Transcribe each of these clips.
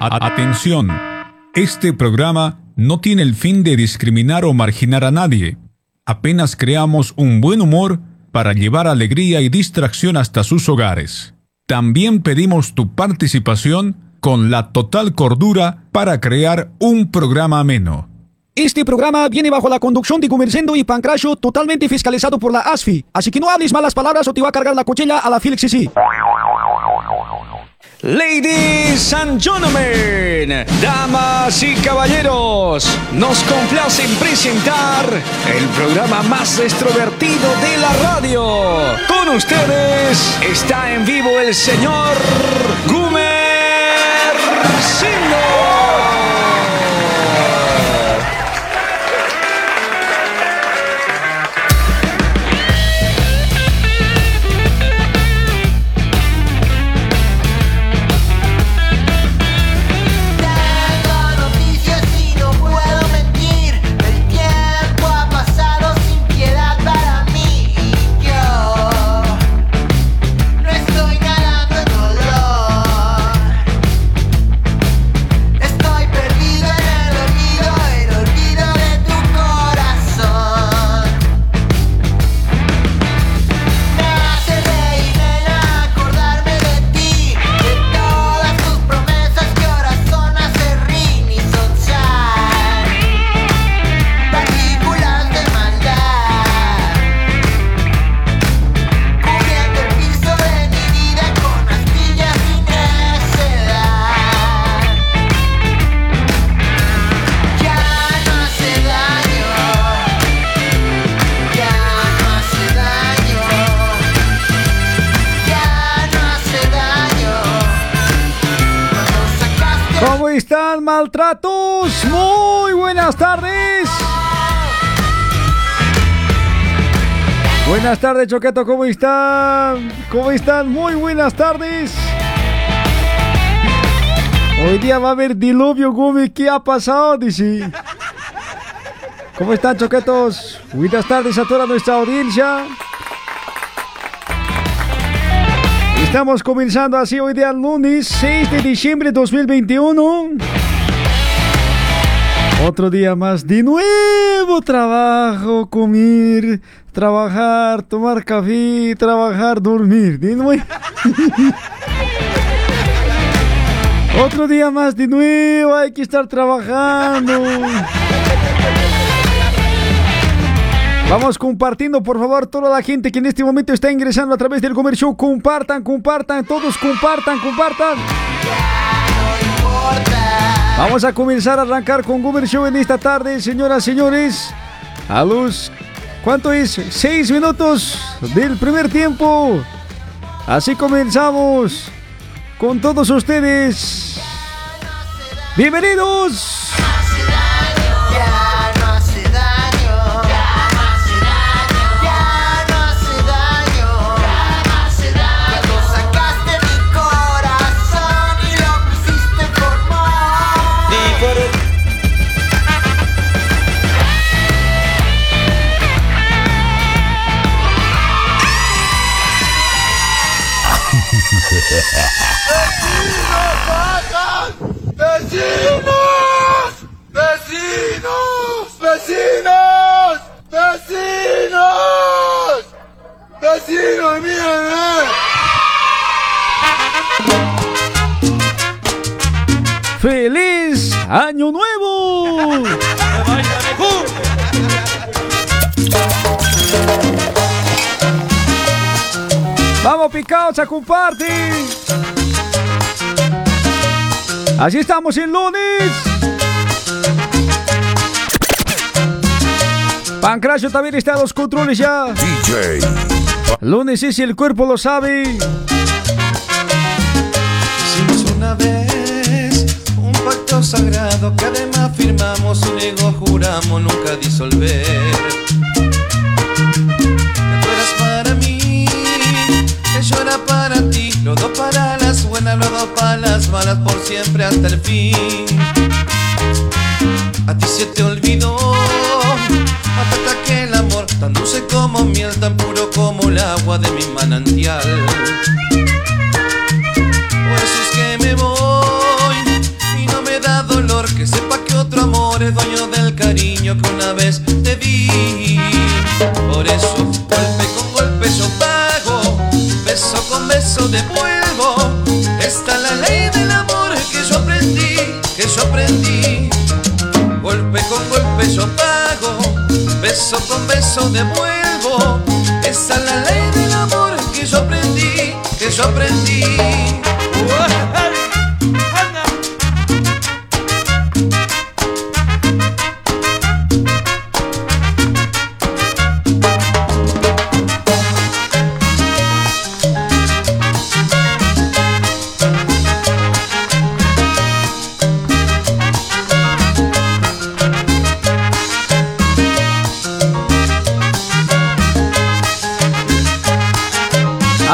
Atención, este programa no tiene el fin de discriminar o marginar a nadie. Apenas creamos un buen humor para llevar alegría y distracción hasta sus hogares. También pedimos tu participación con la total cordura para crear un programa ameno. Este programa viene bajo la conducción de Gumercendo y Pancracio totalmente fiscalizado por la ASFI, así que no hables malas palabras o te va a cargar la cuchilla a la Felix sí. Ladies and gentlemen, damas y caballeros, nos complace presentar el programa más extrovertido de la radio. Con ustedes está en vivo el señor Gumer maltratos. Muy buenas tardes. Buenas tardes, Choqueto, ¿cómo están? ¿Cómo están? Muy buenas tardes. Hoy día va a haber diluvio, Gumi. ¿Qué ha pasado? Dice. ¿Cómo están, Choquetos? Buenas tardes a toda nuestra audiencia. Estamos comenzando así hoy día lunes 6 de diciembre de 2021. Otro día más de nuevo trabajo, comer, trabajar, tomar café, trabajar, dormir. De nuevo. Otro día más de nuevo, hay que estar trabajando. Vamos compartiendo, por favor, toda la gente que en este momento está ingresando a través del comercio. Compartan, compartan, todos compartan, compartan. Vamos a comenzar a arrancar con Goomer Show en esta tarde, señoras y señores. A luz, ¿cuánto es? Seis minutos del primer tiempo. Así comenzamos con todos ustedes. Bienvenidos. ¡Vecinos! ¡Vecinos! ¡Vecinos! ¡Vecinos! ¡Vecinos, miren! ¡Feliz Año Nuevo! Vamos picados a compartir. Así estamos el lunes. Pancracio también está en los controles ya. DJ. Lunes es si el cuerpo lo sabe. Hicimos una vez un pacto sagrado que además firmamos y luego juramos nunca disolver. malas por siempre hasta el fin. A ti se te olvidó, patata que el amor, tan dulce como miel, tan puro como el agua de mi manantial. Por eso es que me voy y no me da dolor que sepa que otro amor es dueño del cariño que una vez te di. Por eso, golpe con golpe yo pago, beso con beso después. Beso con beso devuelvo. Esta es la ley del amor que yo aprendí, que yo aprendí.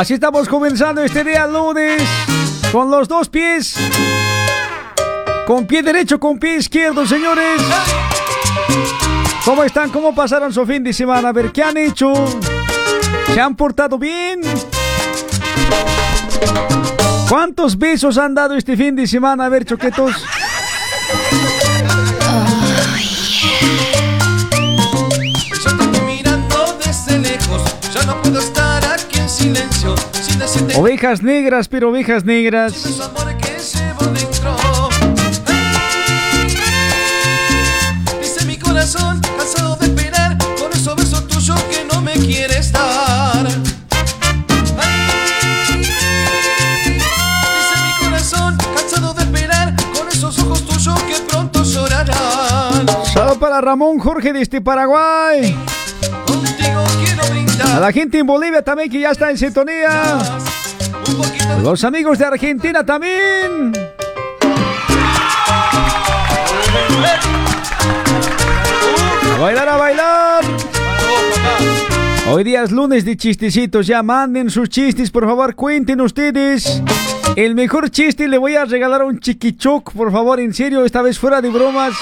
Así estamos comenzando este día lunes con los dos pies. Con pie derecho, con pie izquierdo, señores. ¿Cómo están? ¿Cómo pasaron su fin de semana? A ver, ¿qué han hecho? ¿Se han portado bien? ¿Cuántos besos han dado este fin de semana? A ver, choquetos. mirando desde lejos, ya no puedo estar silencio. Sin decirte Ovejas negras, pero ovejas negras. Dice mi corazón, cansado de esperar, con esos besos tuyos que no me quieres dar. Dice mi corazón, cansado de esperar, con esos ojos tuyos que pronto llorarán. Saludos para Ramón Jorge desde Paraguay. A la gente en Bolivia también que ya está en sintonía. Los amigos de Argentina también. A bailar, a bailar. Hoy día es lunes de chistecitos. Ya manden sus chistes, por favor, cuenten ustedes. El mejor chiste le voy a regalar a un chiquichoc, por favor, en serio, esta vez fuera de bromas.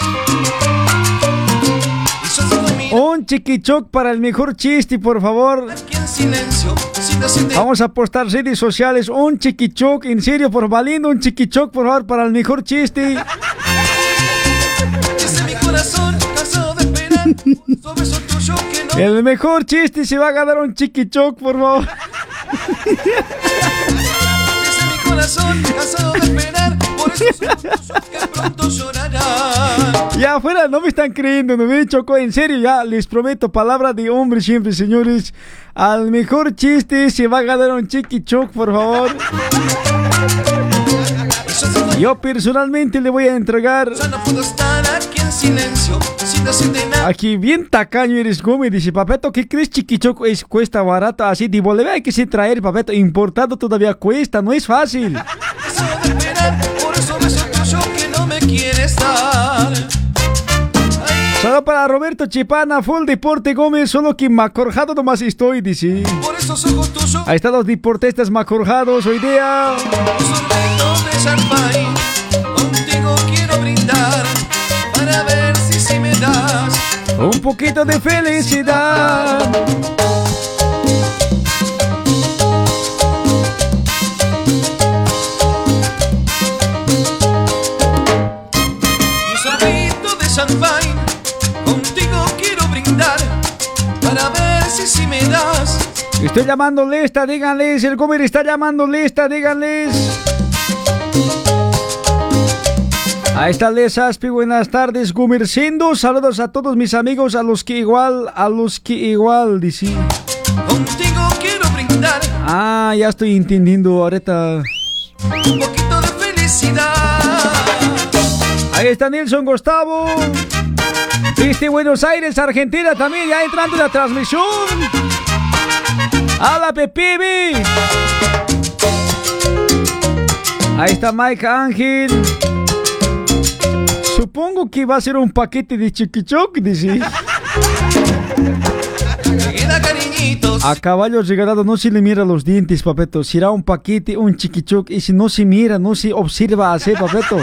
Un chiquichoc para el mejor chiste, por favor. Vamos a postar redes sociales. Un chiquichoc, en serio, por valiendo un chiquichoc, por favor, para el mejor chiste. El mejor chiste se va a ganar un chiquichoc, por favor. Corazón, cansado de esperar. Por eso son tuyos que pronto llorarán. Ya afuera no me están creyendo, no me chocó. En serio, ya les prometo, palabra de hombre siempre, señores. Al mejor chiste se va a ganar un chiquichoc, por favor. Yo personalmente le voy a entregar. Aquí bien tacaño eres, Gómez. Dice, papeto, ¿qué crees chiquichoc? Es, cuesta barato así. De Bolivia hay que sí traer, papeto. Importado todavía cuesta, no es fácil. Saludo para Roberto Chipana, full deporte Gómez, solo que macorjado nomás estoy, dice. Ahí están los deportistas macorjados hoy día. Contigo quiero brindar. Para ver si si me das. Un poquito de felicidad. Un sorbito de champagne. Contigo quiero brindar. Para ver si si me das. Estoy llamando lista, díganles. El Gómez está llamando lista, díganles. Ahí está Les Aspi, buenas tardes, Gumercindo. Saludos a todos mis amigos, a los que igual, a los que igual, dice. Contigo quiero brindar. Ah, ya estoy entendiendo ahorita. Un poquito de felicidad. Ahí está Nelson Gustavo. Desde Buenos Aires, Argentina, también ya entrando en la transmisión. A la Pepibi. Ahí está Mike Ángel. Supongo que va a ser un paquete de chiquichoc, dice. A caballo regalado no se le mira los dientes, papeto. Será un paquete, un chiquichoc. Y si no se mira, no se observa así, papeto.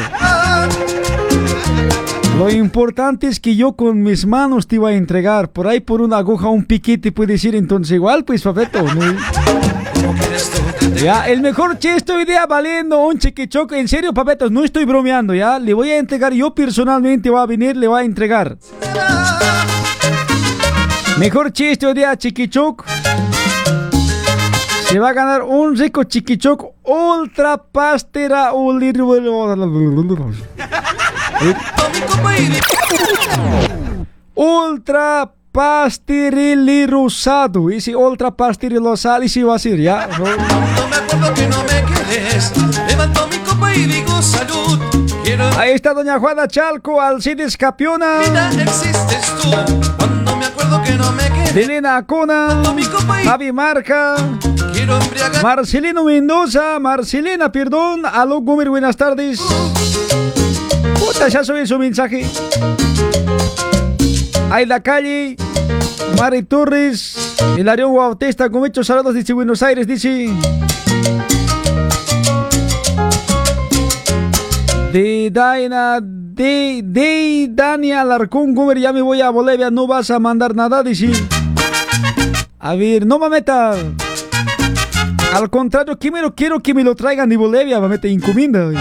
Lo importante es que yo con mis manos te iba a entregar. Por ahí por una aguja, un piquete puede ser entonces igual, pues, papeto. ¿no? ¿Cómo quieres tú Ya, el mejor chiste hoy día valiendo un chiquichoc. En serio, papetos, no estoy bromeando, ya. Le voy a entregar, yo personalmente voy a venir, le voy a entregar. Mejor chiste hoy día, chiquichoc. Se va a ganar un rico chiquichoc ultra pastera Ultra pasterilirusado. Y si ultra pasterilosado, y si va a ser ya. No me acuerdo que no me quedes. Levanto mi copa y digo salud. Quiero Ahí está doña Juana Chalco, Alcides Capiona, vida existes tú. Cuando me acuerdo que no me Acona, Javi Marca, Quiero embriagar. Marcelino Mendoza, Marcelena, perdón, aló Gomer, buenas tardes. Puta, ya subí su mensaje. Ahí la calle, Mari Torres, Hilarión Bautista, con muchos saludos desde Buenos Aires, dice. De Daina, de, de Dania Alarcón, Gomer, ya me voy a Bolivia, no vas a mandar nada, dice. A ver, no me meta. Al contrario, quiero, quiero que me lo traigan de Bolivia, me mete encomienda.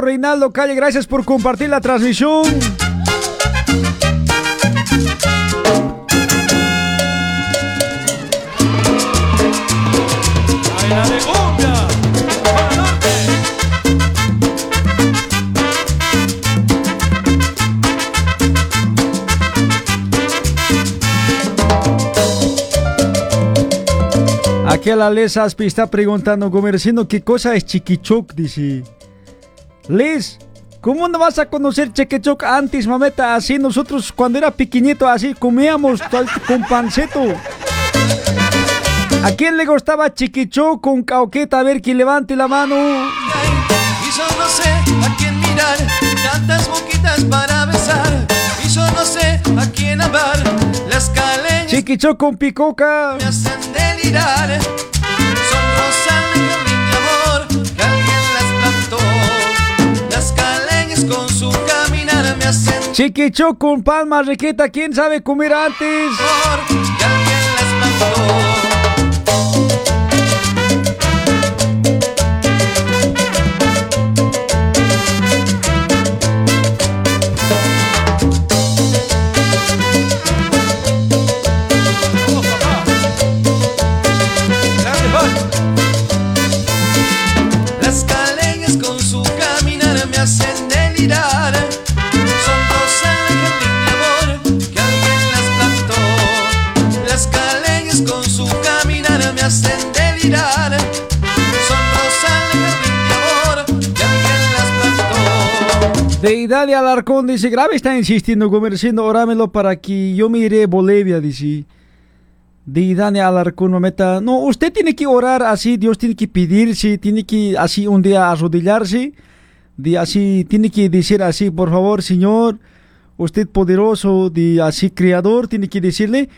Reinaldo Calle, gracias por compartir la transmisión. Aquí la Les Aspi está preguntando, Gomercindo, ¿qué cosa es chiquichoc? Dice. Les, ¿cómo no vas a conocer chiquichoc antes, mameta? Así nosotros cuando era pequeñito, así comíamos con panceto. ¿A quién le gustaba chiquichoc con cauqueta? A ver, que levante la mano. Y yo no sé a quién mirar, tantas boquitas para besar. Y yo no sé a quién amar, las caleñas Chiquichoc con picoca. me hacen delirar. Son Chiquichoc con palma riqueta. ¿Quién sabe comer antes? Deidad de Alarcón dice, grave está insistiendo, comerciando, orámelo para que yo me iré a Bolivia, dice. Deidad de Alarcón, mameta. No, usted tiene que orar así, Dios tiene que pedirse, tiene que así un día arrodillarse, de así, tiene que decir así, por favor, Señor, usted poderoso, de así, creador, tiene que decirle,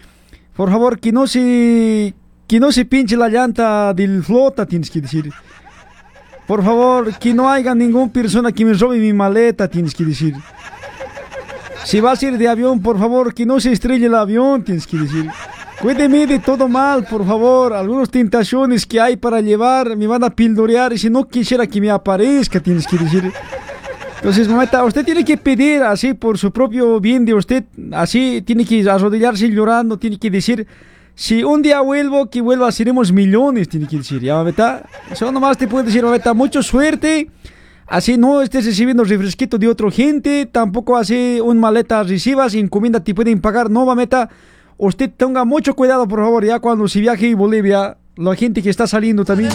por favor, que no se, que no se pinche la llanta del flota, tienes que decir. Por favor, que no haya ninguna persona que me robe mi maleta, tienes que decir. Si vas a ir de avión, por favor, que no se estrelle el avión, tienes que decir. Cuídeme de todo mal, por favor. Algunas tentaciones que hay para llevar me van a pildorear y si no quisiera que me aparezca, tienes que decir. Entonces, mamita, usted tiene que pedir así por su propio bien de usted, así tiene que arrodillarse llorando, tiene que decir, si un día vuelvo, que vuelva, seremos millones, tiene que decir, ya, mamita. Eso nomás te puedo decir, mamita, mucha suerte. Así no estés recibiendo refresquito de otra gente, tampoco así un maleta recibas, encomienda te pueden pagar, no, mamita. Usted tenga mucho cuidado, por favor, ya cuando se viaje a Bolivia, la gente que está saliendo también.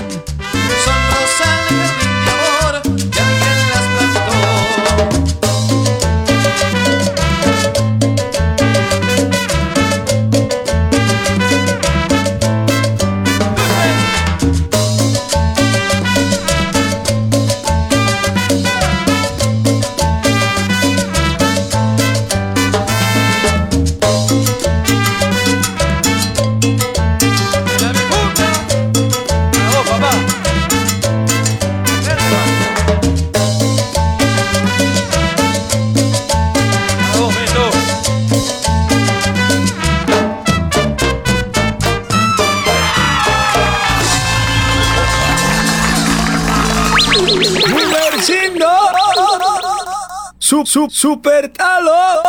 Su, su, super talo.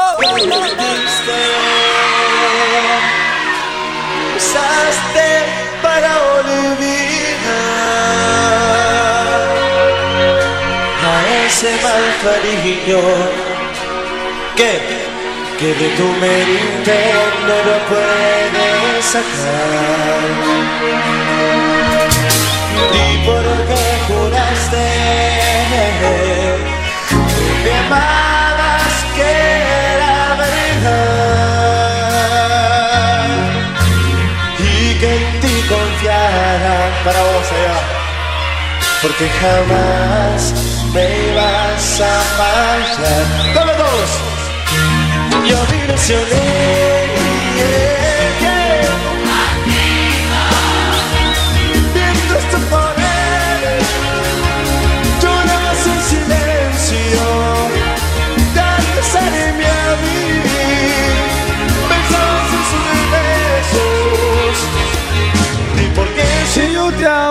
Usaste para olvidar a ese mal cariño que, que de tu mente no lo puedes sacar. Y porque para vos allá porque jamás me ibas a fallar. ¡Dame todos! Yo me ilusioné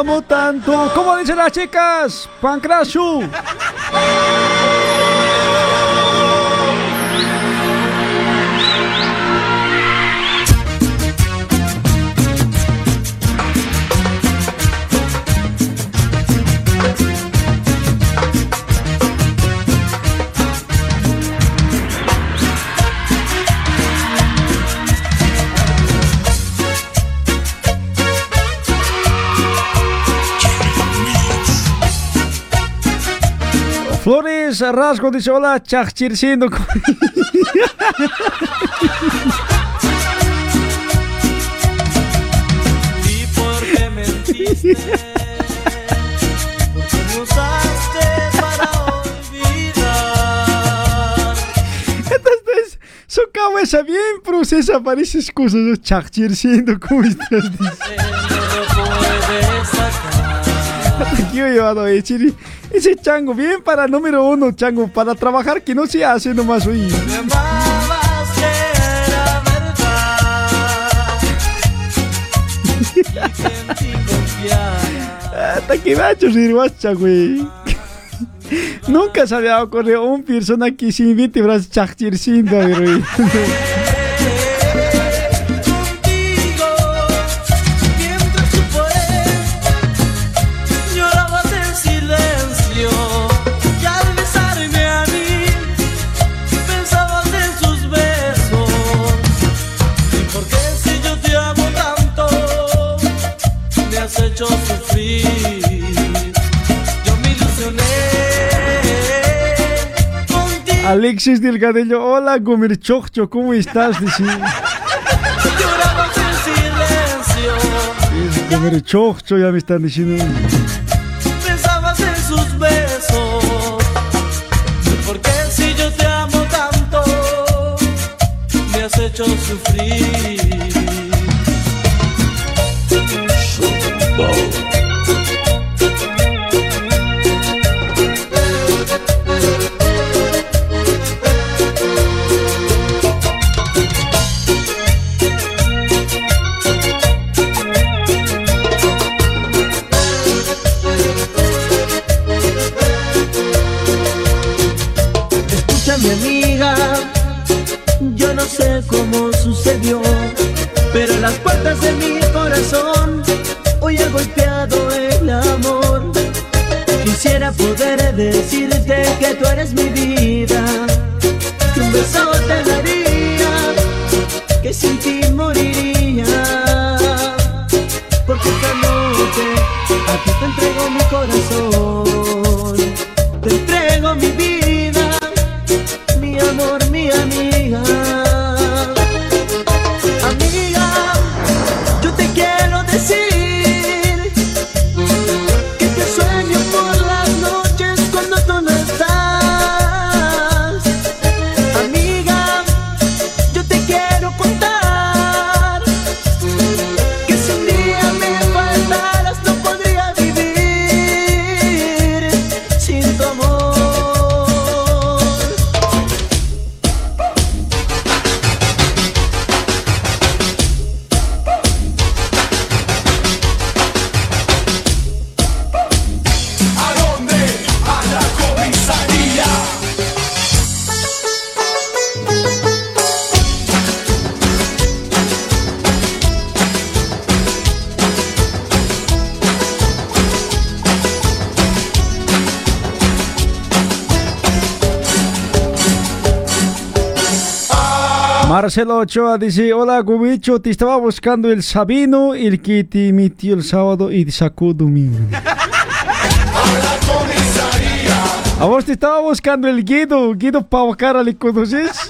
amo tanto, como dicen las chicas, Pancrasu. Flores Rasgo dice hola, chachirciendo. ¿Y por qué mentiste? Porque me usaste para olvidar Entonces, su cabeza bien procesa para esas cosas. Chachirciendo, ¿cómo estás? Dice. Llevado a decir, ese chango, bien para número uno, chango, para trabajar que no se hace nomás hoy. Hasta que macho sirvacha, güey. Nunca se había ocurrido un persona que se invite a chachirciendo, güey. Alexis Delgadillo, hola, Gomer Chocho, ¿cómo estás? Dice. Llorabas en silencio Gomer Chocho, ya me están diciendo. pensabas en sus besos. Porque si yo te amo tanto, me has hecho sufrir. Sucedió, pero las puertas de mi corazón hoy ha golpeado el amor. Quisiera poder decirte que tú eres mi vida, que un beso te Marcelo Ochoa dice, hola Gubicho, te estaba buscando el Sabino, el que te emitió el sábado y te sacó domingo. A vos te estaba buscando el Guido, Guido Pavacara, ¿le conoces?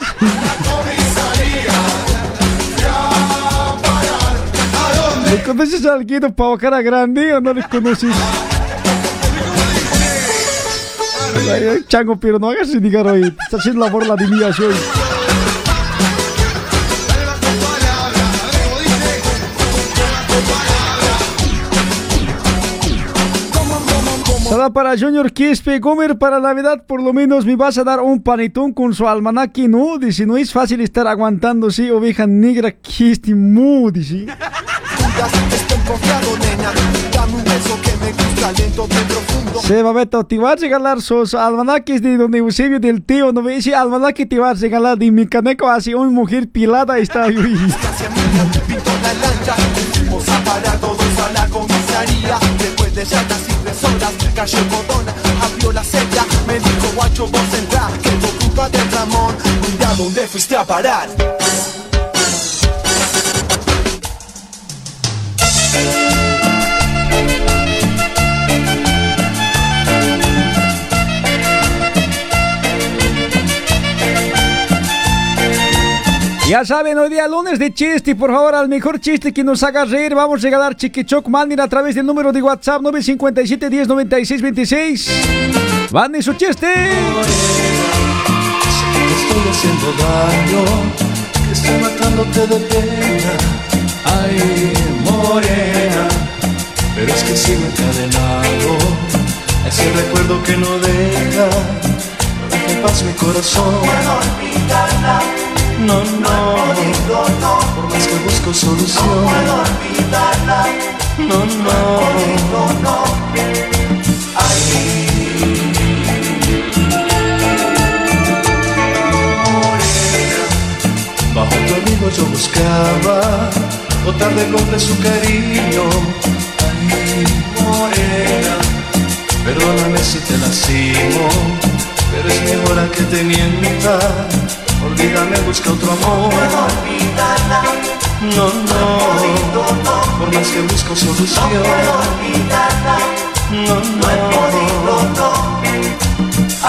¿Le conoces al Guido Pavacara grande o no le conoces? Chango, pero no hagas indicar hoy. Te está haciendo la borla de mí hoy. Para Junior Quispe Gomer para Navidad por lo menos me vas a dar un panetón con su almanaque, ¿no? Dice, no es fácil estar aguantando, sí, oveja negra Quispe Mu, dice. Seba Beto, te vas a regalar sus almanaques de don Eusebio del tío, no me dice almanaque te vas a regalar de mi caneco así una mujer pilada está ahí. De ya casi tres horas Cayó Codona, abrió la celda Me dijo guacho vos entrá Que tu culpa del Ramón Mira dónde fuiste a parar Ya saben, hoy día lunes de chiste, por favor, al mejor chiste que nos haga reír, vamos a regalar Chiquichoc Manden a través del número de WhatsApp 957 10 96 26. Manden su chiste. Te estoy haciendo daño, estoy matándote de pena. Ay, morena, pero es que sigo encadenado a ese recuerdo que no deja, no deja en paz mi corazón. No, no, por más que busco solución. No, no, Bajo tu abrigo yo buscaba botar de golpe su cariño. Ay, morena, perdóname si te lastimo, pero es mejor a que te mienta. Olvídame, busca otro amor. No, no, por más que busco solución. No, no,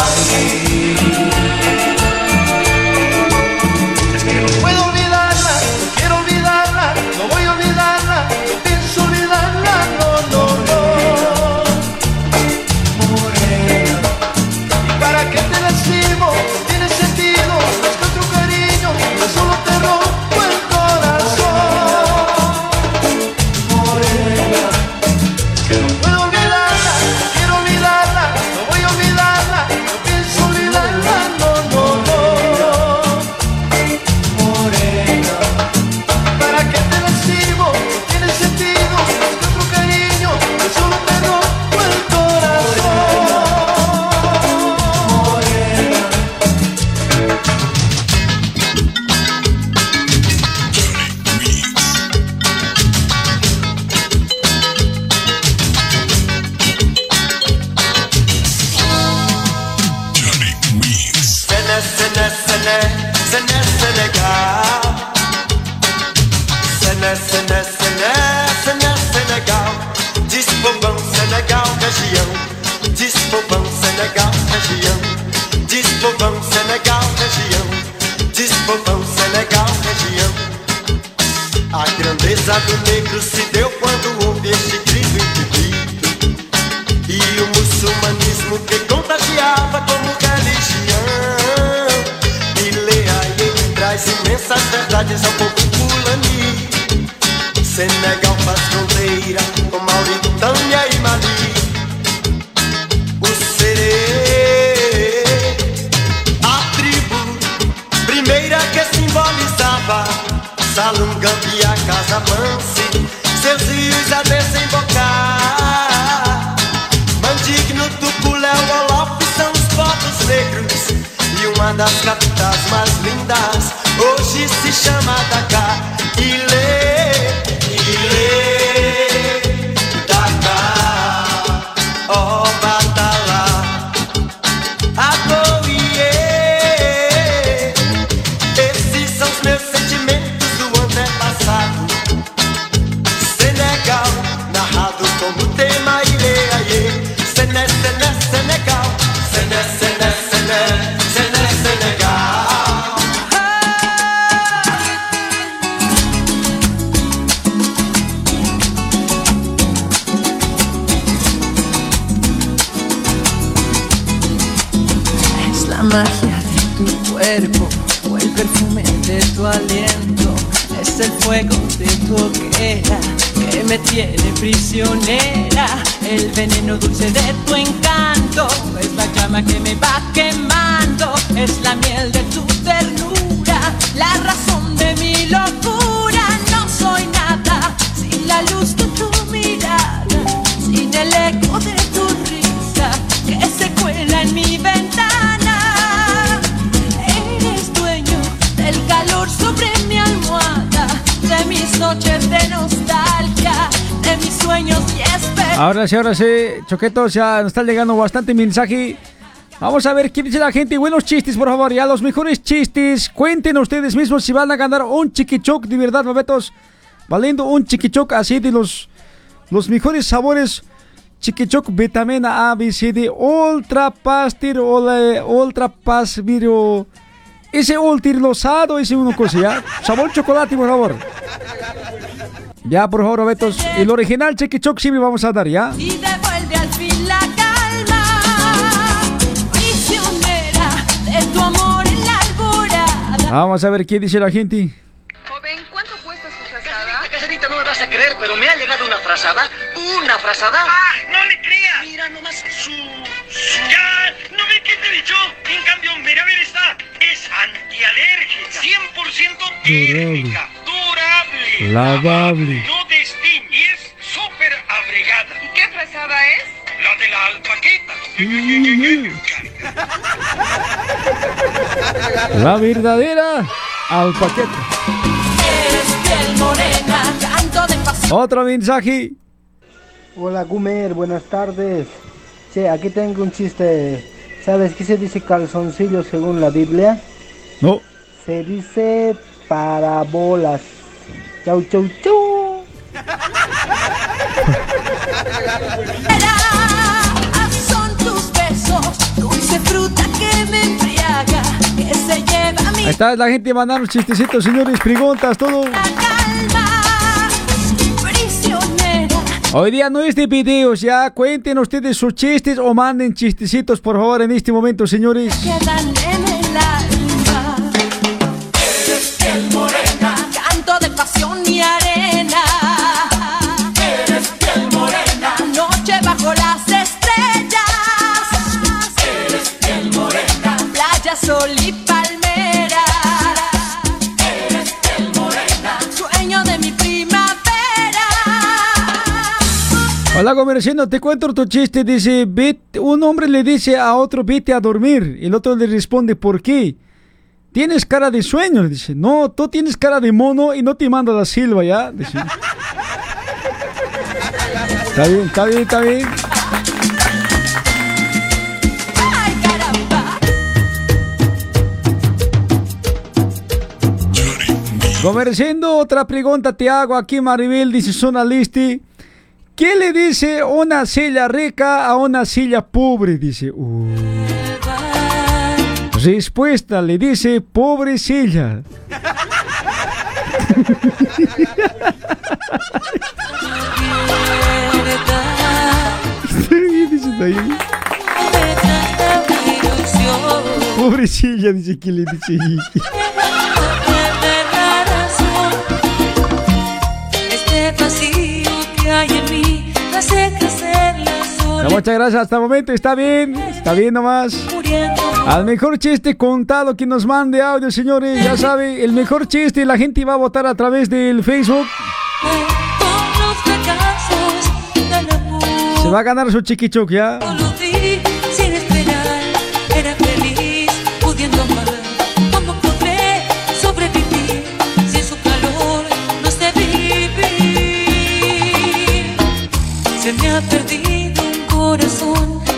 Es Ahora sí, Choquetos, ya nos está llegando bastante mensaje. Vamos a ver qué dice la gente. Buenos chistes, por favor, ya los mejores chistes. Cuenten ustedes mismos si van a ganar un chiquichoc, de verdad, babetos. Valiendo un chiquichoc así de los, los mejores sabores. Chiquichoc vitamina A, B, C, D, Ultra Pastir, Ultra Pas, Video. Ese ultra rosado, ese uno cosa. Sabor chocolate, por favor. Ya, por favor, Betos. El original Chiquichoc sí me vamos a dar, ¿ya? y devuelve al fin la calma. Prisionera de tu amor en la alborada. Vamos a ver qué dice la gente. Joven, ¿cuánto cuesta su frazada? Caserita, no me vas a creer, pero me ha llegado una frazada. Una frazada. ¡Ah! ¡No le creas! Mira nomás su. ¡Ya! ¿No ve qué te he dicho? En cambio, mira, mira esta. Es antialérgica. 100% térmica. Lavable. No destiñe. Y es súper abrigada. ¿Y qué frazada es? La de la alpaqueta. La verdadera alpaqueta. Eres piel morena, canto de pasión. Otro mensaje. Hola Gumer, buenas tardes. Che, aquí tengo un chiste. ¿Sabes qué se dice calzoncillo según la Biblia? No. Se dice parabolas. Chau, chau, chau. Son tus besos, dulce fruta que me embriaga, que se lleva mi Ahí está la gente mandando chistecitos, señores, preguntas, todo. Hoy día no es de videos, ya cuenten ustedes sus chistes o manden chistecitos, por favor, en este momento, señores. Sol y palmera. Eres piel morena, sueño de mi primavera. Hola, comerciando, te cuento otro chiste. Dice, un hombre le dice a otro, vete a dormir. El otro le responde, ¿por qué? Tienes cara de sueño. Dice, no, tú tienes cara de mono y no te mando la silva, ¿ya? Está bien, está bien, está bien. Comerciando, otra pregunta te hago aquí, Maribel, dice Zona Listi. ¿Qué le dice una silla rica a una silla pobre? Dice. "Uh". Respuesta, le dice pobre silla. Dice, está bien. Pobre silla, dice que le dice. Muchas gracias, hasta el momento está bien, está bien nomás. Al mejor chiste contado que nos mande audio, señores, ya sabe, el mejor chiste la gente va a votar a través del Facebook. Se va a ganar su chiquichuc, ¿ya?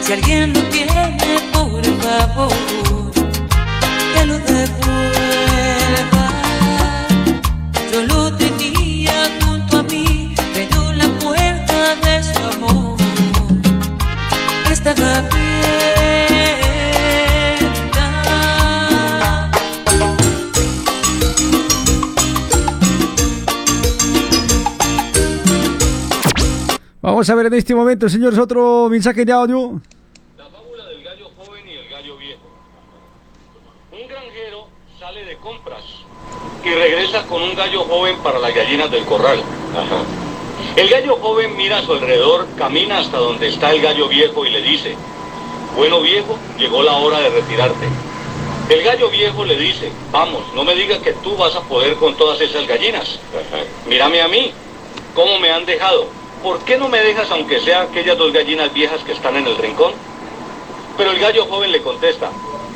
Si alguien lo tiene, por favor, que lo devuelva. Yo lo tenía junto a mí, pero la puerta de su amor estaba abierta. Vamos a ver en este momento, señores, otro mensaje de audio. Y regresa con un gallo joven para las gallinas del corral. El gallo joven mira a su alrededor, camina hasta donde está el gallo viejo y le dice, bueno viejo, llegó la hora de retirarte. El gallo viejo le dice, vamos, no me digas que tú vas a poder con todas esas gallinas. Mírame a mí, cómo me han dejado. ¿Por qué no me dejas aunque sea aquellas dos gallinas viejas que están en el rincón? Pero el gallo joven le contesta,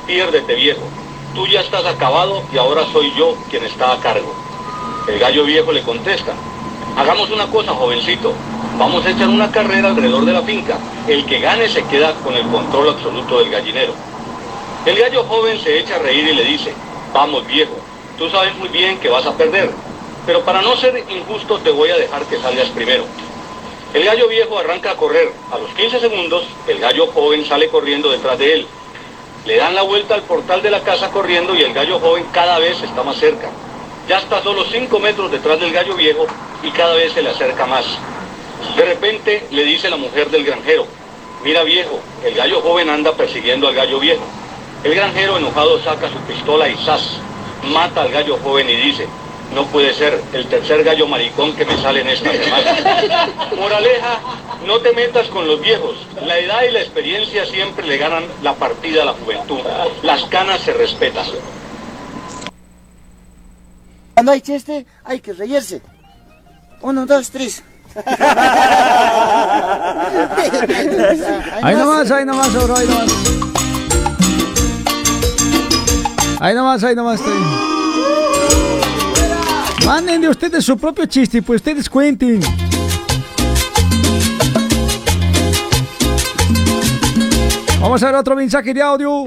piérdete viejo, tú ya estás acabado y ahora soy yo quien está a cargo. El gallo viejo le contesta, hagamos una cosa jovencito, vamos a echar una carrera alrededor de la finca, el que gane se queda con el control absoluto del gallinero. El gallo joven se echa a reír y le dice, vamos viejo, tú sabes muy bien que vas a perder, pero para no ser injusto te voy a dejar que salgas primero. El gallo viejo arranca a correr. A los 15 segundos, el gallo joven sale corriendo detrás de él. Le dan la vuelta al portal de la casa corriendo y el gallo joven cada vez está más cerca. Ya está solo 5 metros detrás del gallo viejo y cada vez se le acerca más. De repente le dice la mujer del granjero, mira viejo, el gallo joven anda persiguiendo al gallo viejo. El granjero enojado saca su pistola y ¡zas! mata al gallo joven y dice, no puede ser el tercer gallo maricón que me sale en esta semana. Moraleja, no te metas con los viejos. La edad y la experiencia siempre le ganan la partida a la juventud. Las canas se respetan. Cuando hay chiste, hay que reírse. Uno, dos, tres. Ahí nomás, ahí nomás, ahí nomás. Ahí nomás, ahí nomás. Estoy. Manden de ustedes su propio chiste, pues ustedes cuenten. Vamos a ver otro mensaje de audio.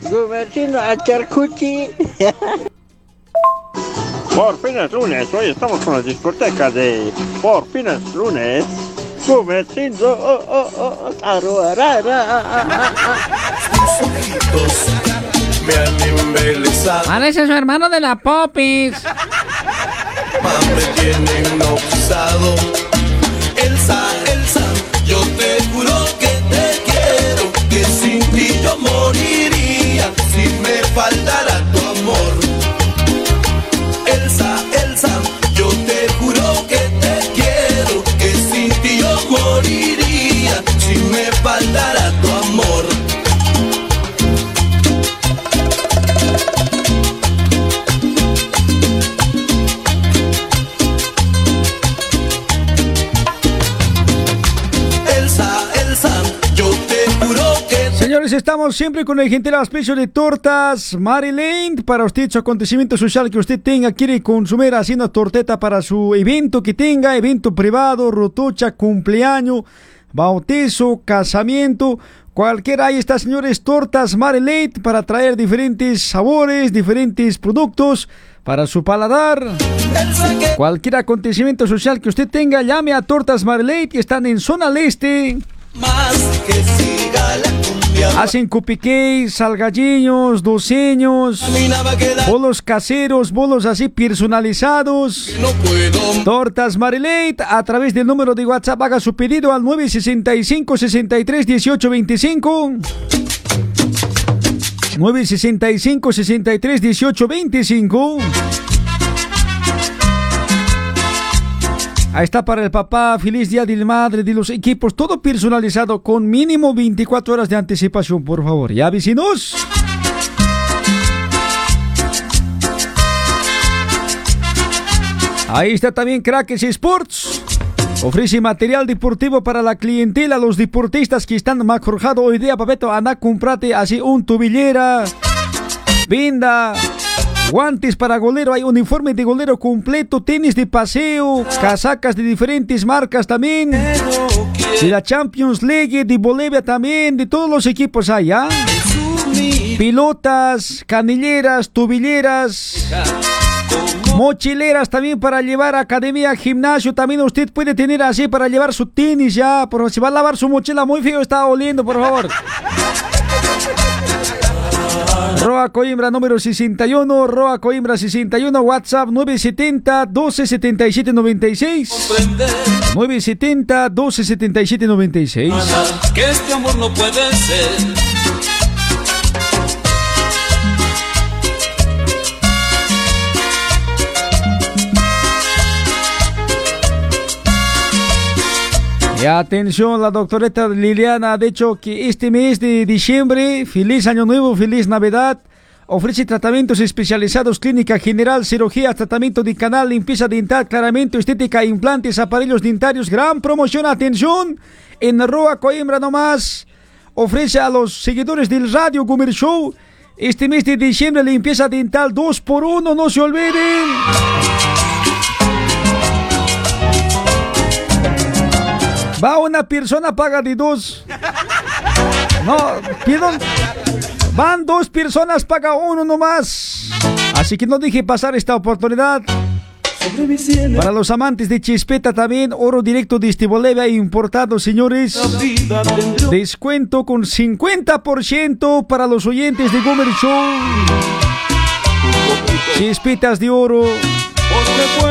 Gumercino a Charcuchi. Por fines lunes, hoy estamos con las discotecas de Por fines lunes. Gumercino, oh, oh, oh, Parece su hermano de la Popis. Me tienen hipnotizado. Elsa, Elsa, yo te juro que te quiero, que sin ti yo moriría si me faltara Señores, estamos siempre con el gentil auspicio de Tortas Maryland. Para usted, su acontecimiento social que usted tenga, quiere consumir haciendo torteta para su evento que tenga, evento privado, rotocha, cumpleaños, bautizo, casamiento. Cualquiera, ahí está, señores, Tortas Maryland para traer diferentes sabores, diferentes productos para su paladar. Cualquier acontecimiento social que usted tenga, llame a Tortas Maryland que están en zona leste. más que cumbia. Hacen cupiqueis, salgallinos, doceños, bolos caseros, bolos así personalizados. Tortas Marilate a través del número de WhatsApp haga su pedido al 965 63 18 25. 965 63 18 25. Ahí está para el papá, feliz día del madre, de los equipos, todo personalizado con mínimo 24 horas de anticipación, por favor. ¿Ya, vecinos? Ahí está también Crackers Sports. Ofrece material deportivo para la clientela, los deportistas que están más forjados hoy día, papeto, anda, comprate así un tubillera, vinda, guantes para golero, hay uniforme de golero completo, tenis de paseo, casacas de diferentes marcas también, de la Champions League, de Bolivia también, de todos los equipos allá. Pilotas, canilleras, tubilleras, mochileras también para llevar a academia, gimnasio. También usted puede tener así para llevar su tenis ya. Por si va a lavar su mochila muy feo, está oliendo, por favor. Roa Coimbra número 61, Roa Coimbra 61, WhatsApp 970 1277 96. 970 1277 96. que este amor no puede ser. Y atención, la doctoreta Liliana ha dicho que este mes de diciembre, feliz año nuevo, feliz Navidad, ofrece tratamientos especializados, clínica general, cirugía, tratamiento de canal, limpieza dental, claramente estética, implantes, aparellos dentarios, gran promoción, atención, en Roa Coimbra nomás, ofrece a los seguidores del Radio Gumer Show, este mes de diciembre, limpieza dental 2 por 1 no se olviden. Va una persona, paga de dos. No, perdón. Van dos personas, paga uno nomás. Así que no dije pasar esta oportunidad. Para los amantes de Chispeta también, oro directo de Bolivia importado, señores. Descuento con 50% para los oyentes de Gomer Show. Chispetas de oro.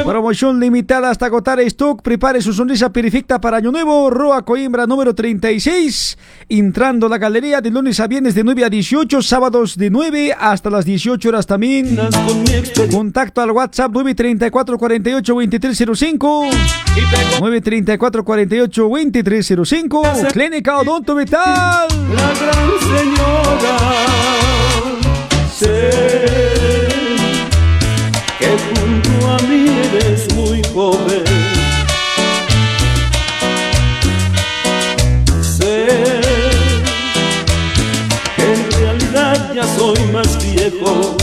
Promoción limitada hasta agotar stock. Prepare su sonrisa perfecta para Año Nuevo. Roa Coimbra número 36. Entrando a la galería de lunes a viernes de 9 a 18. Sábados de 9 hasta las 18 horas también. Contacto al WhatsApp 934 48 2305. 934 48 2305. Clínica Odonto Vital. La gran señora. Sé que joven. Sé que en realidad ya soy más viejo,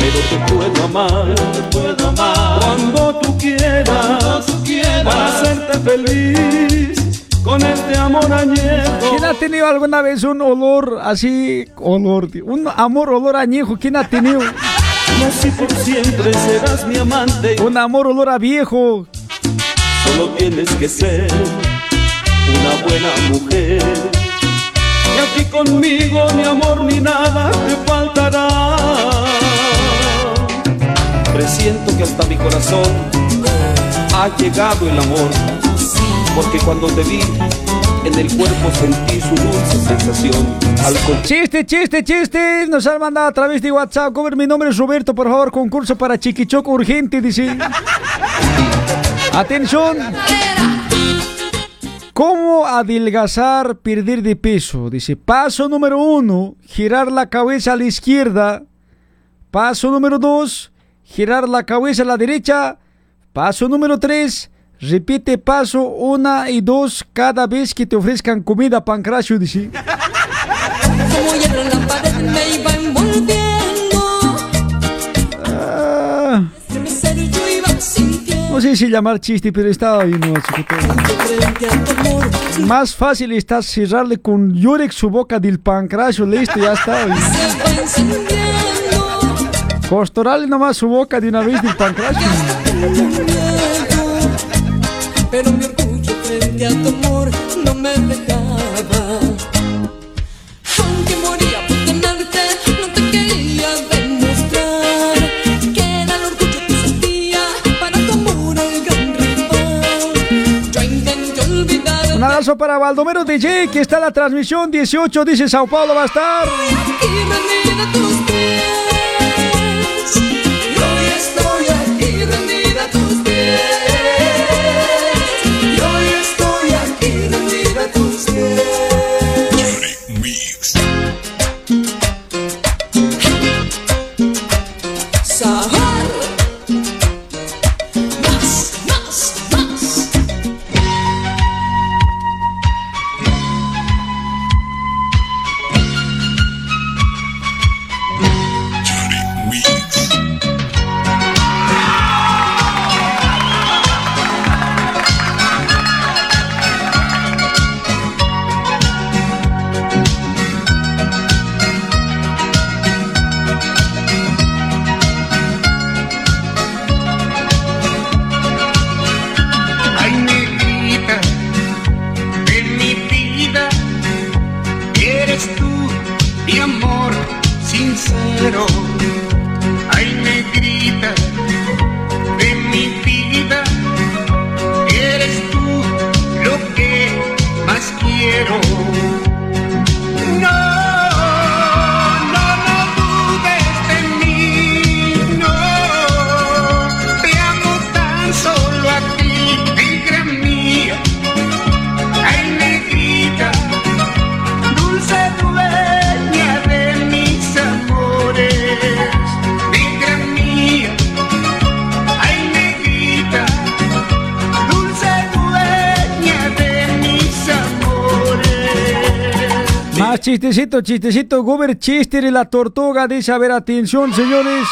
pero te puedo amar, te puedo amar cuando tú quieras, para hacerte feliz con este amor añejo. ¿Quién ha tenido alguna vez un olor así, olor, un amor olor añejo? ¿Quién ha tenido? Si por siempre serás mi amante. Un amor olor a viejo. Solo tienes que ser una buena mujer. Y aquí conmigo ni amor ni nada te faltará. Presiento que hasta mi corazón ha llegado el amor. Porque cuando te vi en el cuerpo sentí su dulce sensación. Al con- Chiste, chiste, chiste. Nos han mandado a través de WhatsApp. Cover, mi nombre es Roberto. Por favor, concurso para Chiquichoco urgente, dice. Atención. ¿Cómo adelgazar, perder de peso? Dice, paso número uno, girar la cabeza a la izquierda. Paso número dos, girar la cabeza a la derecha. Paso número tres, repite paso una y dos cada vez que te ofrezcan comida pancracio, dice. Ah, no sé si llamar chiste, pero estaba bien, Más fácil está cerrarle con Yorex su boca del pancracio, listo, ya está. Costorale nomás su boca de una vez del pancracio. Pero mi orgullo frente a tu amor no me dejaba. Aunque moría por tenerte, no te quería demostrar que era el orgullo que sentía para tu amor al gran rival. Yo intenté olvidar. Un abrazo para Baldomero DJ, que está en la transmisión 18, dice Sao Paulo va a estar. y tus pies. Y hoy estoy aquí chistecito, chistecito. Gober chiste de la tortuga. Dice, a ver, atención, señores.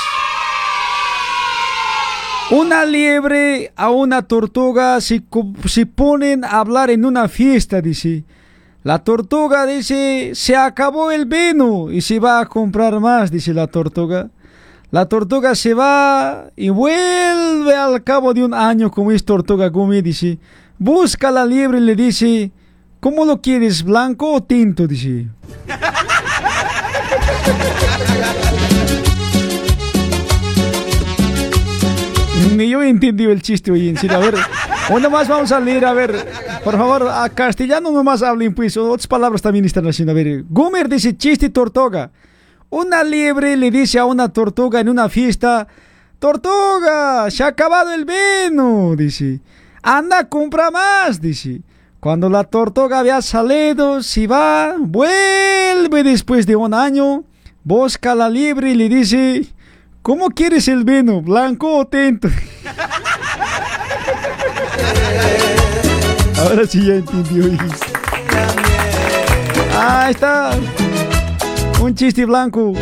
Una liebre a una tortuga se, se ponen a hablar en una fiesta, dice. La tortuga dice, se acabó el vino y se va a comprar más, dice la tortuga. La tortuga se va y vuelve al cabo de un año como es tortuga Gumi, dice. Busca la liebre y le dice, ¿cómo lo quieres, blanco o tinto? Dice. Ni yo he entendido el chiste hoy, en serio. A ver, uno más vamos a leer, a ver. Por favor, a castellano nomás hablen, pues. Otras palabras también están haciendo. A ver, Gumer dice chiste tortuga. Una liebre le dice a una tortuga en una fiesta, Tortuga, se ha acabado el vino, dice. Anda, compra más, dice. Cuando la tortuga había salido, si va, vuelve después de un año, busca a la liebre y le dice, ¿cómo quieres el vino, blanco o tinto? Ahora sí ya entendió. Ah, está. Un chiste blanco.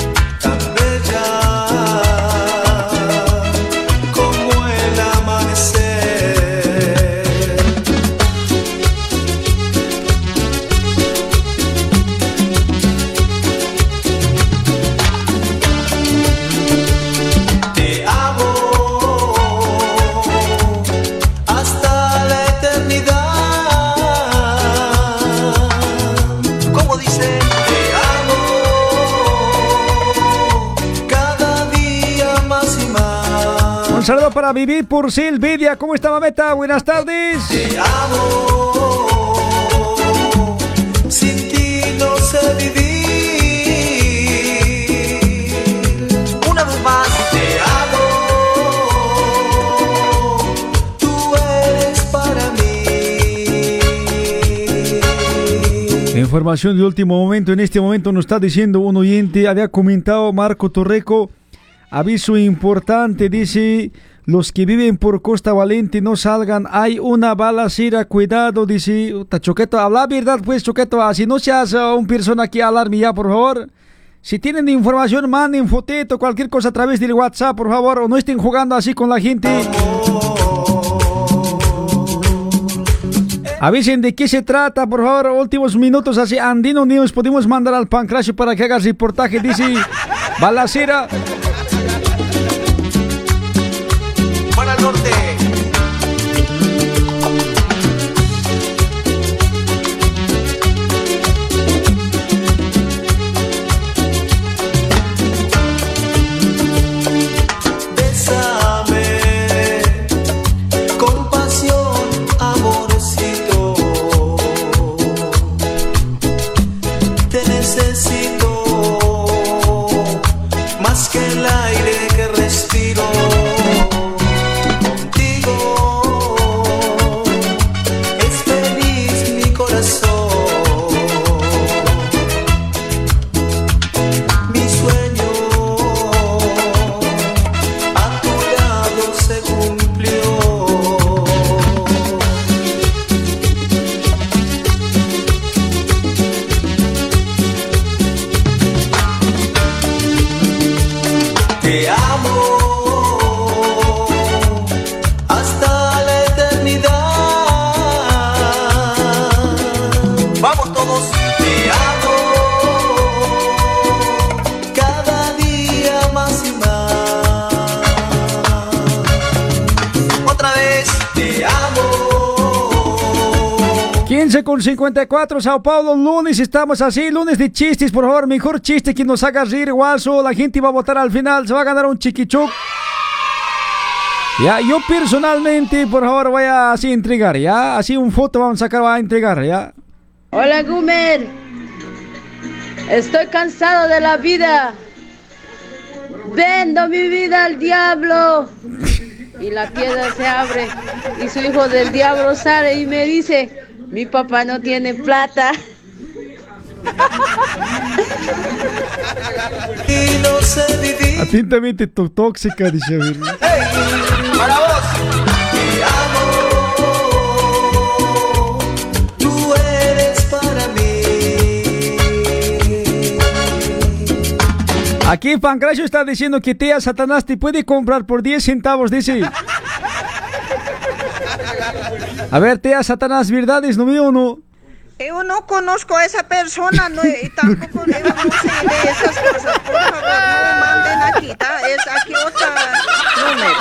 Por Silvidia. ¿Cómo está, Mameta? Buenas tardes. Te amo, sin ti no sé vivir. Una vez más, te amo, tú eres para mí. Información de último momento. En este momento nos está diciendo un oyente, había comentado Marco Torreco, aviso importante, dice, los que viven por Costa Valente no salgan, hay una balacera, cuidado, dice, Choqueto, habla verdad pues, Choqueto, así no seas uh, un persona que alarme ya, por favor. Si tienen información, manden foteto, cualquier cosa a través del WhatsApp, por favor, o no estén jugando así con la gente. Avisen de qué se trata, por favor, últimos minutos así. Andino News, podemos mandar al Pancracio para que haga reportaje, dice Balacera. 15 con 54, Sao Paulo, lunes estamos así, lunes de chistes, por favor, mejor chiste que nos haga reír, guaso, la gente va a votar al final, se va a ganar un chiquichuc. Ya, yo personalmente, por favor, voy a así entregar, ya, así un foto vamos a sacar, va a entregar, ya. Hola Gumer, estoy cansado de la vida. Vendo mi vida al diablo. Y la piedra se abre y su hijo del diablo sale y me dice, mi papá no tiene plata. Atentamente, tu tóxica, dice. Para vos. Te amo. Tú eres para mí. Aquí Pancracio está diciendo que tía Satanás te puede comprar por 10 centavos, dice. A ver, tía Satanás, ¿verdades no mío o no? Yo no conozco a esa persona no, y tampoco yo no sé de esas cosas. Por favor, no me manden aquí, ¿tá? Es aquí otro número.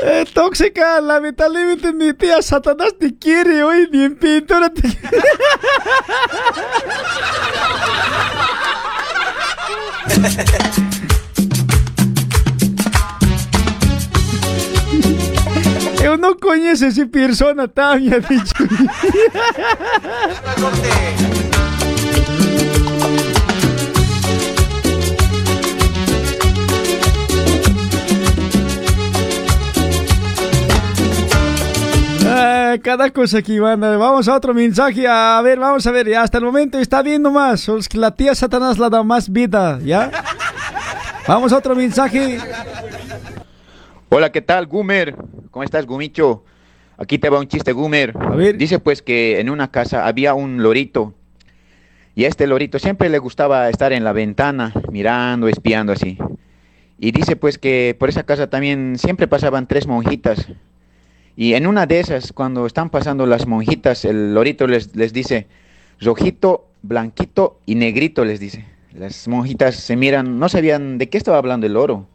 Eh, tóxica, lamentablemente mi tía Satanás te quiere hoy, bien pintora te Yo no conheço essa persona, tá, minha dicho. Eh, cada cosa aquí, banda. Vamos a otro mensaje. A ver, vamos a ver. Hasta el momento está viendo más. La tía Satanás la da más vida, ¿ya? Vamos a otro mensaje. Hola, ¿qué tal, Gumer? ¿Cómo estás, Gumicho? Aquí te va un chiste, Gumer. Dice pues que en una casa había un lorito. Y a este lorito siempre le gustaba estar en la ventana, mirando, espiando así. Y dice pues que por esa casa también siempre pasaban tres monjitas. Y en una de esas, cuando están pasando las monjitas, el lorito les, les dice, rojito, blanquito y negrito, les dice. Las monjitas se miran, no sabían de qué estaba hablando el loro.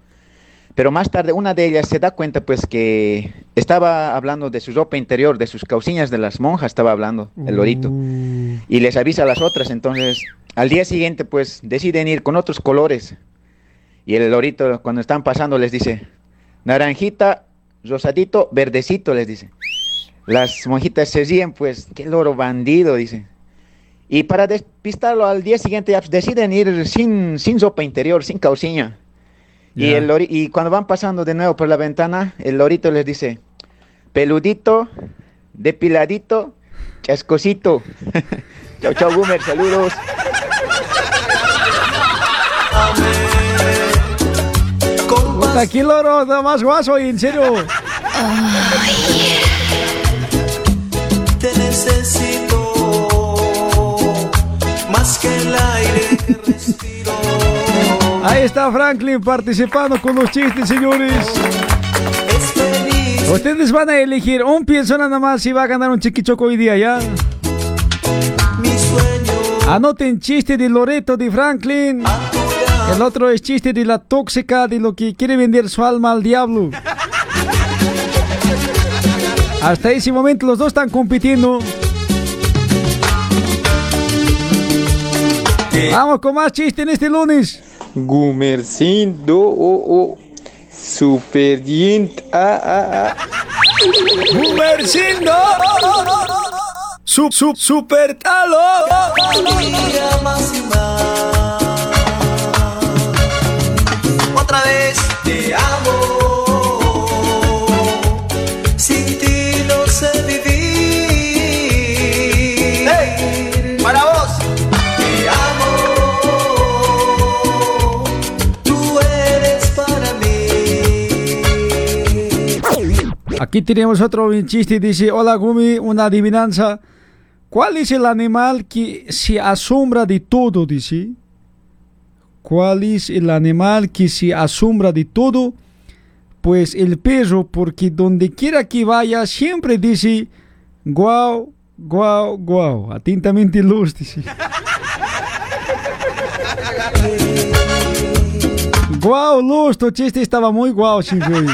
Pero más tarde una de ellas se da cuenta pues que estaba hablando de su ropa interior, de sus cauciñas de las monjas estaba hablando el lorito. Y les avisa a las otras, entonces al día siguiente pues deciden ir con otros colores. Y el lorito cuando están pasando les dice, naranjita, rosadito, verdecito, les dice. Las monjitas se ríen pues, qué loro bandido, dice. Y para despistarlo al día siguiente ya, pues, deciden ir sin, sin ropa interior, sin Y, el lori- y cuando van pasando de nuevo por la ventana, el lorito les dice, peludito, depiladito, chascosito. chau, chau, Boomer, saludos. Puta, aquí loro da más guaso, en serio. Te necesito más que respiro. Ahí está Franklin participando con los chistes, señores. Ustedes van a elegir un persona nada más y va a ganar un chiquichoco hoy día, ¿ya? Anoten chiste de Loreto de Franklin. El otro es chiste de la tóxica de lo que quiere vender su alma al diablo. Hasta ese momento los dos están compitiendo. Vamos con más chistes en este lunes. Gumercindo, oh, oh, super yint, ah, ah, ah. Gumercindo, sub, sub, super talo. Otra vez Aquí tenemos otro chiste, dice, hola Gumi, una adivinanza. ¿Cuál es el animal que se asombra de todo? Dice. ¿Cuál es el animal que se asombra de todo? Pues el perro, porque donde quiera que vaya siempre dice, guau, guau, guau. Atentamente luz, dice. Guau, luz, tu chiste estaba muy guau, siempre.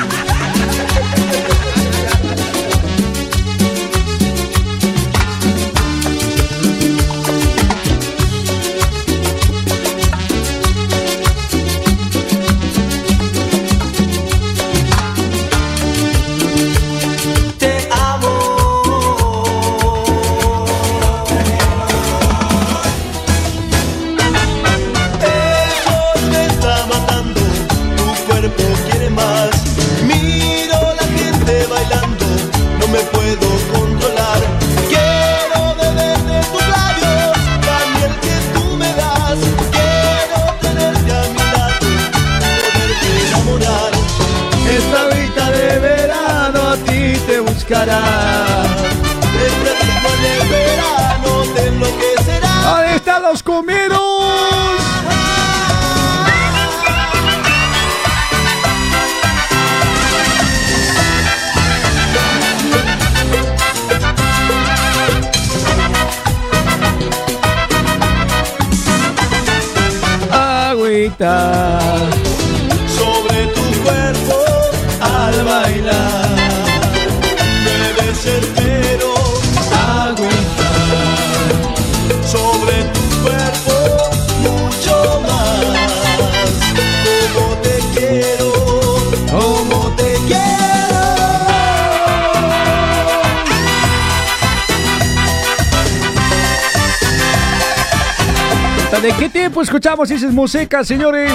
Escuchamos esas músicas, señores?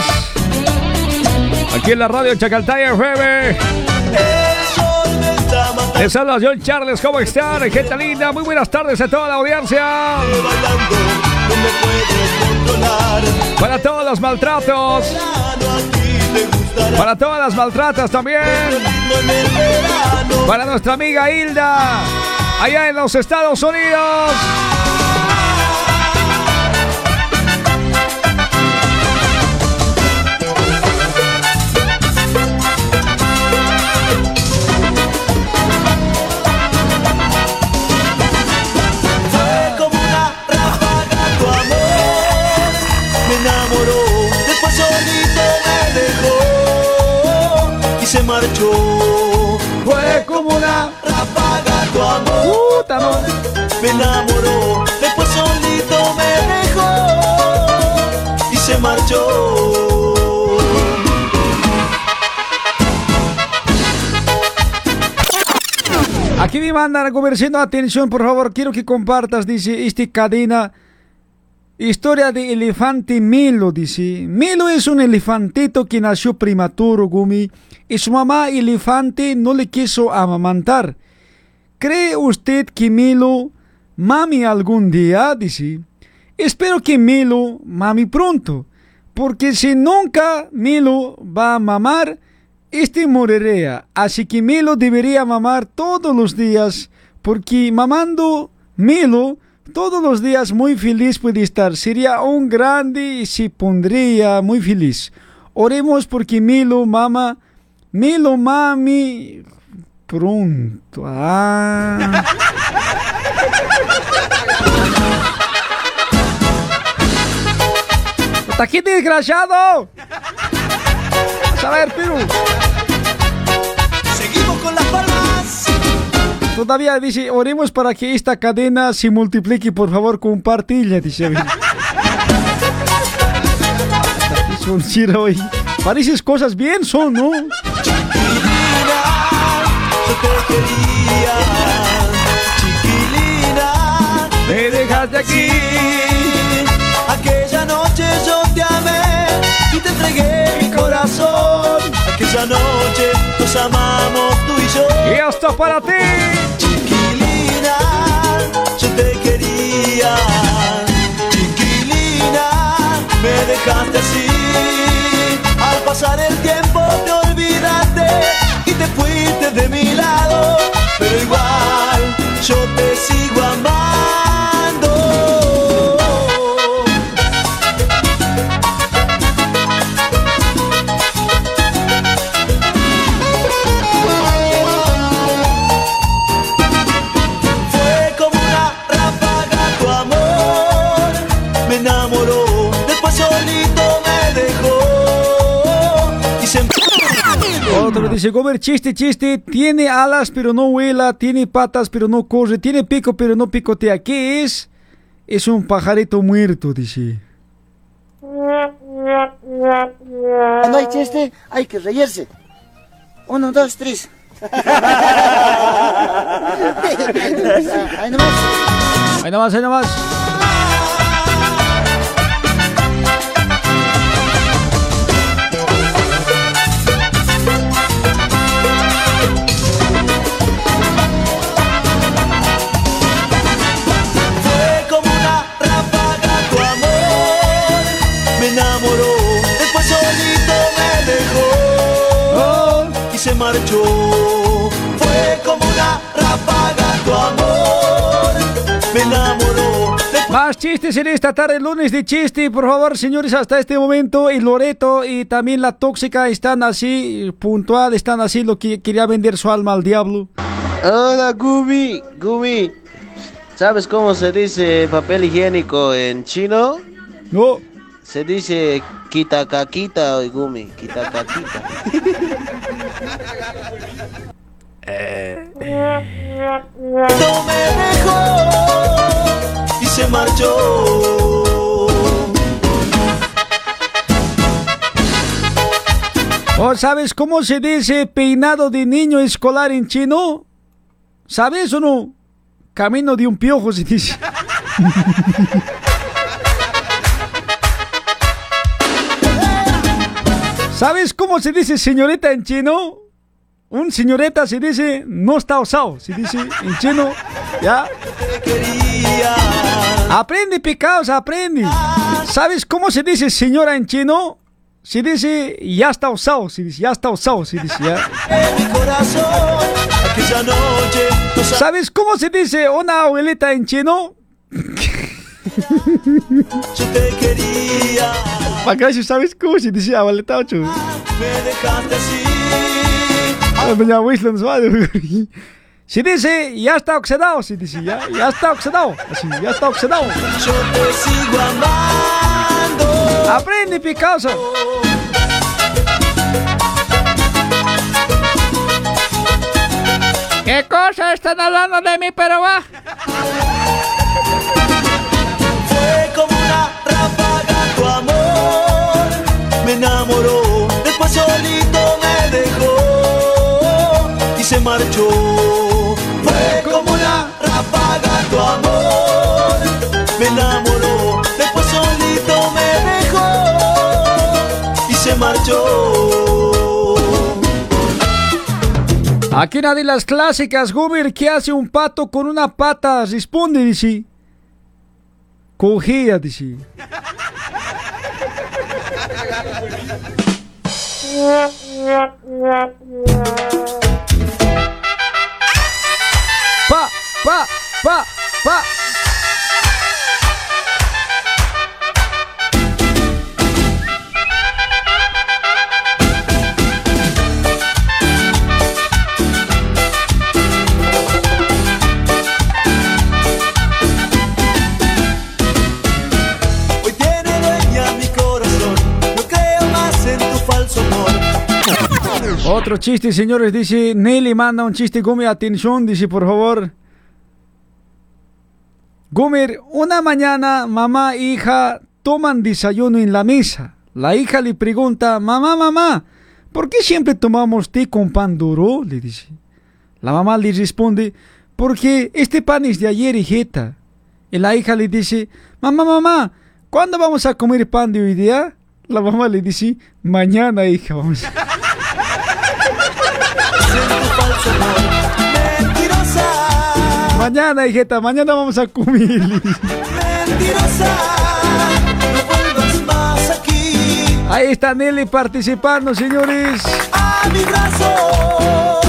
Aquí en la radio Chacaltaya FM. Les saluda John Charles, ¿cómo están? Gente linda, muy buenas tardes a toda la audiencia. Para todos los maltratos. Para todas las maltratas también. Para nuestra amiga Hilda, allá en los Estados Unidos. Marchó Fue como una ráfaga tu amor Me enamoró, después solito me dejó Y se marchó Aquí me mandan conversando atención, por favor, quiero que compartas, dice, esta cadena. Historia de elefante Milo, dice. Milo es un elefantito que nació prematuro, Gumi, y su mamá elefante no le quiso amamantar. ¿Cree usted que Milo mami algún día? Dice. Espero que Milo mami pronto, porque si nunca Milo va a mamar, este moriría. Así que Milo debería mamar todos los días, porque mamando Milo todos los días muy feliz puede estar. Sería un grande y se pondría muy feliz. Oremos porque Milo mama, Milo mami pronto. Ah. ¡Hasta aquí, desgraciado! A ver, Perú. Seguimos con las palmas. Todavía dice, oremos para que esta cadena se multiplique, por favor, compartilla, dice. son hoy. Pareces cosas bien son, ¿no? Yo te quería, chiquilina. Me dejaste aquí. Aquella noche yo te amé y te entregué mi corazón. Aquella noche nos amamos tú y yo. Y hasta para ti. Chiquilina, yo te quería. Chiquilina, me dejaste así. Pasar el tiempo te olvidaste y te fuiste de mi lado. Pero igual yo te sigo amando. Dice, Gober, chiste, chiste, tiene alas pero no vuela, tiene patas pero no corre, tiene pico pero no picotea. ¿Qué es? Es un pajarito muerto, dice. Cuando hay chiste, hay que reírse. Uno, dos, tres. Ahí nomás. Ahí nomás, ahí nomás. Marchó. Fue como una ráfaga tu amor, me enamoró. Más chistes en esta tarde, lunes de chiste, por favor, señores, hasta este momento. Y Loreto y también la tóxica están así, puntual, están así, lo que quería vender su alma al diablo. Hola, Gumi, Gumi. ¿Sabes cómo se dice papel higiénico en chino? No. Se dice quita caquita, Gumi, quita caquita. No me dejó y se marchó. ¿O sabes cómo se dice peinado de niño escolar en chino? ¿Sabes o no? Camino de un piojo se dice. ¿Sabes cómo se dice señorita en chino? Un señorita se dice no está osado, se dice en chino, ¿ya? Aprende, picados, aprende. ¿Sabes cómo se dice señora en chino? Se dice ya está usado, se dice ya está usado, se dice ya. ¿Sabes cómo se dice una abuelita en chino? Yo te quería, Pagacho, ¿sabes cómo se dice abuelita ocho? me dejaste así. Doña Wisla nos va a decir. Se dice ya está oxidado, se dice ya, ya está oxidado, así, ya está oxidado. Yo te sigo amando. Aprende, Picasso. ¿Qué cosa están hablando de mí, pero va? Marchó. Fue como una ráfaga tu amor. Me enamoró, después solito me dejó y se marchó. Aquí nadie las clásicas, Guber, ¿qué hace un pato con una pata? Responde, dice. Cogía, dice. Pa, tu falso amor. Otro chiste, señores, dice Nelly manda un chiste, Gumer, atención, dice por favor. Gumer, una mañana mamá e hija toman desayuno en la mesa. La hija le pregunta, mamá, mamá, ¿por qué siempre tomamos té con pan duro? Le dice. La mamá le responde, porque este pan es de ayer, hijita. Y la hija le dice, mamá, mamá, ¿cuándo vamos a comer pan de hoy día? La mamá le dice, mañana, hija, vamos Mañana, hijeta, mañana vamos a comer. mentirosa. No vuelvas más aquí Ahí está Nelly participando, señores. a mis brazos.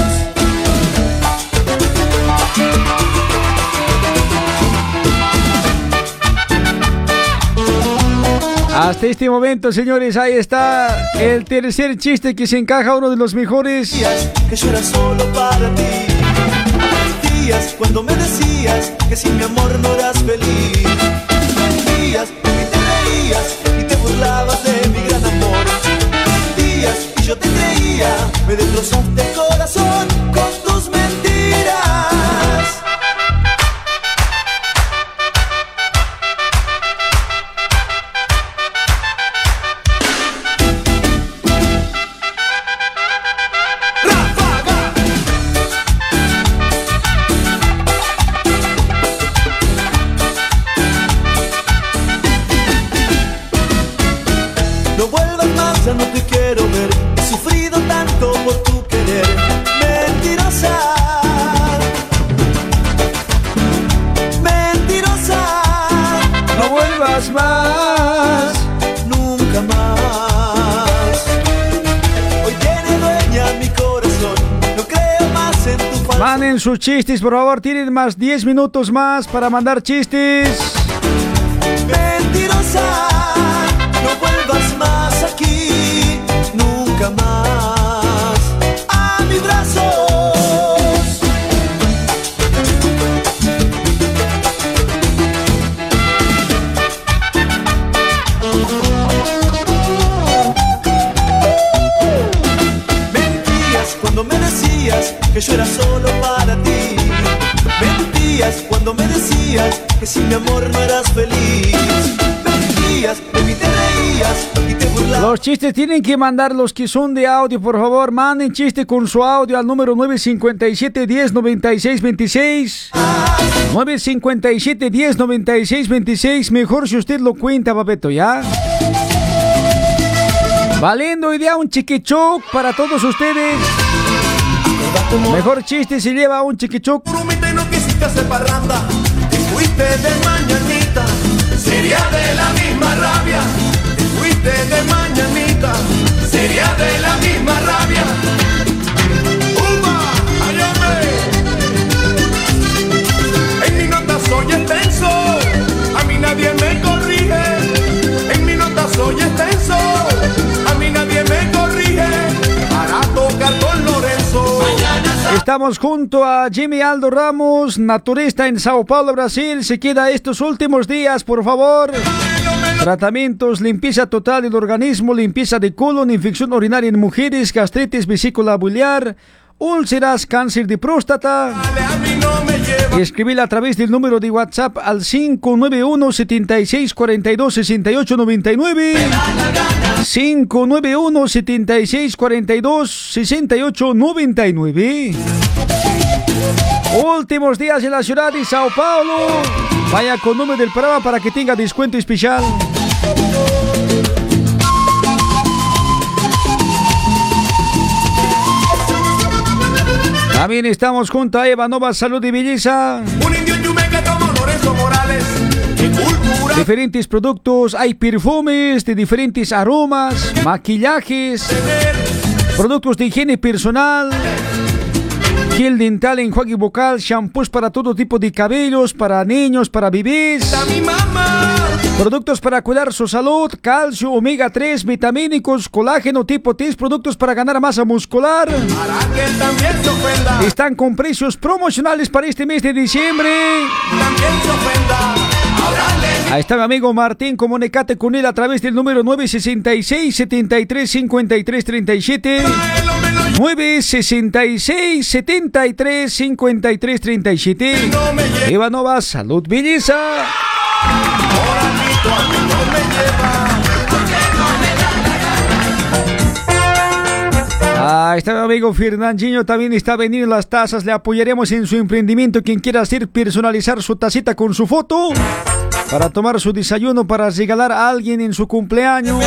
Hasta este momento, señores, ahí está el tercer chiste que se encaja uno de los mejores. que yo era solo para ti. Días cuando me decías que sin mi amor no eras feliz. Días y te reías y te burlabas de mi gran amor. Días y yo te creía, me destrozaste el corazón Más. Nunca más. Hoy tiene dueña mi corazón. No creo más en tu falso. Manden sus chistes, por favor. Tienen más 10 minutos más para mandar chistes. Mentirosa. No vuelvas más yo era solo para ti. Mentías cuando me decías que sin mi amor no eras feliz. Mentías, de mí te reías y te burlabas. Los chistes tienen que mandar los que son de audio, por favor. Manden chiste con su audio al número 957 10 96 26. 957 10 96 26. Mejor si usted lo cuenta, papeto, ¿ya? Valiendo idea un chiquichuc para todos ustedes. Mejor chiste si lleva un chiquichuc. Promete no quisiste hacer parranda, te fuiste de mañanita. Sería de la misma rabia, te fuiste de mañanita. Estamos junto a Jimmy Aldo Ramos, naturista en Sao Paulo, Brasil. Se queda estos últimos días, por favor. Tratamientos, limpieza total del organismo, limpieza de colon, infección urinaria en mujeres, gastritis vesícula biliar, úlceras, cáncer de próstata. Escribir a través del número de WhatsApp al 591 76 42 68 99. 591 76 42 68 99. Últimos días en la ciudad de Sao Paulo. Vaya con número del programa para que tenga descuento especial. También estamos junto a Eva Nova Salud y Belleza. Un indio yumeca como Lorenzo Morales. Diferentes productos, hay perfumes de diferentes aromas, maquillajes, productos de higiene personal, gel dental, enjuague vocal, shampoos para todo tipo de cabellos, para niños, para bebés. mi mamá! Productos para cuidar su salud, calcio, omega 3, vitamínicos, colágeno tipo T, productos para ganar masa muscular. Están con precios promocionales para este mes de diciembre. También se ofenda. Ahí está mi amigo Martín, comunicate con él a través del número 966 73 53 37. 966 73 53 37. Ivanova, salud, belleza. Ahí está mi amigo Fernandinho, también está vendiendo las tazas, le apoyaremos en su emprendimiento. Quien quiera hacer personalizar su tacita con su foto para tomar su desayuno, para regalar a alguien en su cumpleaños.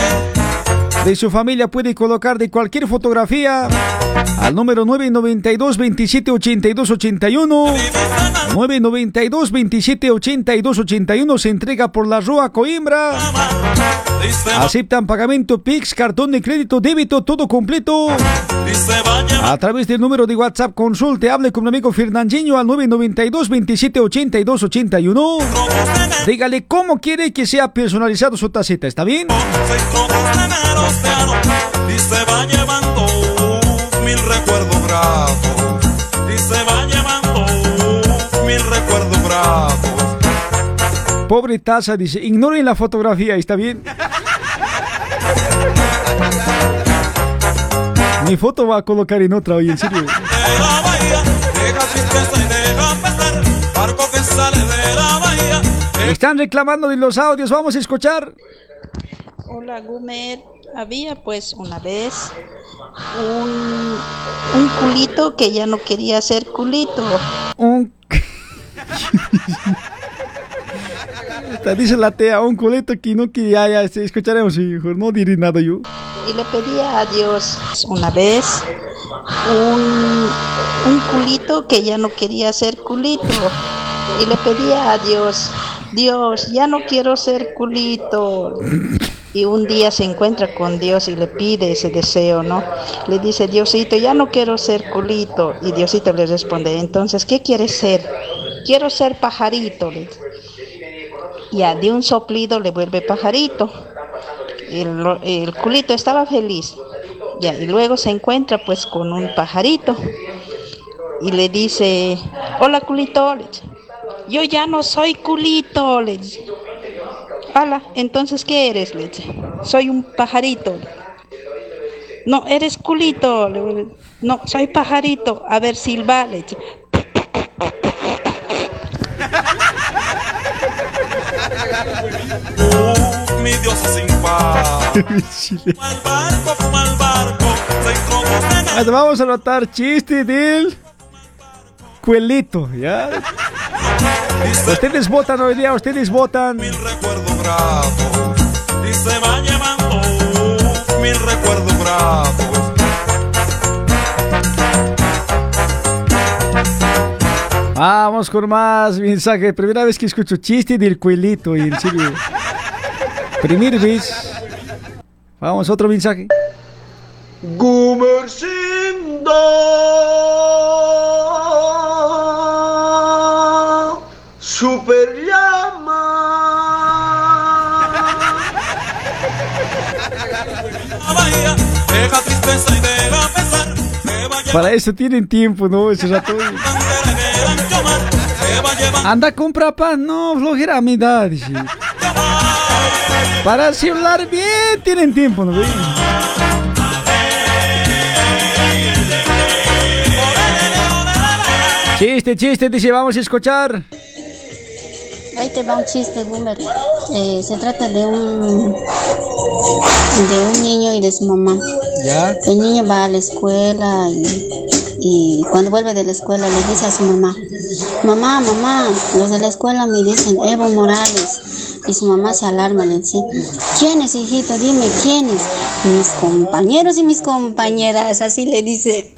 De su familia puede colocar de cualquier fotografía al número 992 27 82 81 992 27 82 81 se entrega por la Rua Coimbra. Aceptan pagamento Pix, cartón de crédito, débito, todo completo. A través del número de WhatsApp consulte, hable con mi amigo Fernandinho al 992 27 82 81 dígale cómo quiere que sea personalizado su tacita, ¿está bien? y se va llevando gratos y se va llevando mil recuerdos gratos Pobre taza, dice, ignoren la fotografía, ¿está bien? Mi foto va a colocar en otra hoy, en serio. de la bahía deja tristeza y deja pesar barco que sale de la bahía Están reclamando de los audios, vamos a escuchar. Hola Gumer, había pues una vez un, un culito que ya no quería ser culito. Un... Te dice la tea, un culito que no que ya, ya, este, escucharemos, hijo, no diré nada yo. Y le pedía a Dios una vez un, un culito que ya no quería ser culito. Y le pedía a Dios, Dios, ya no quiero ser culito. Y un día se encuentra con Dios y le pide ese deseo, ¿no? Le dice, Diosito, ya no quiero ser culito. Y Diosito le responde, entonces, ¿qué quieres ser? Quiero ser pajarito. Ya, de un soplido le vuelve pajarito. El, el culito estaba feliz. Y luego se encuentra pues con un pajarito. Y le dice, hola culito. Yo ya no soy culito. Le. Hola, entonces ¿qué eres? Le dice. Soy un pajarito. No, eres culito. No, soy pajarito. A ver, silba. Le dice. Mi diosa sin par. Al barco, fuma al barco, Vamos a notar chiste del cuelito, ¿ya? Ustedes votan hoy día, ustedes votan. Y se va llevando mil recuerdos gratos. Vamos con más mensaje. Primera vez que escucho chiste del cuelito y en serio. Primera vez. Vamos, otro mensaje. Gumercindo Super deja tristeza y deja pesar. Para eso tienen tiempo, ¿no? Ese rato. Anda a comprar pan, no, flojera a mi edad. Para celular bien tienen tiempo, ¿no? Chiste, chiste, dice, vamos a escuchar. Ahí te va un chiste, Boomer. Eh, se trata de un de un niño y de su mamá. ¿Ya? El niño va a la escuela y, y cuando vuelve de la escuela le dice a su mamá, mamá, mamá, los de la escuela me dicen Evo Morales. Y su mamá se alarma, le dice, ¿quién es, hijito? Dime, ¿quién es? Mis compañeros y mis compañeras, así le dice.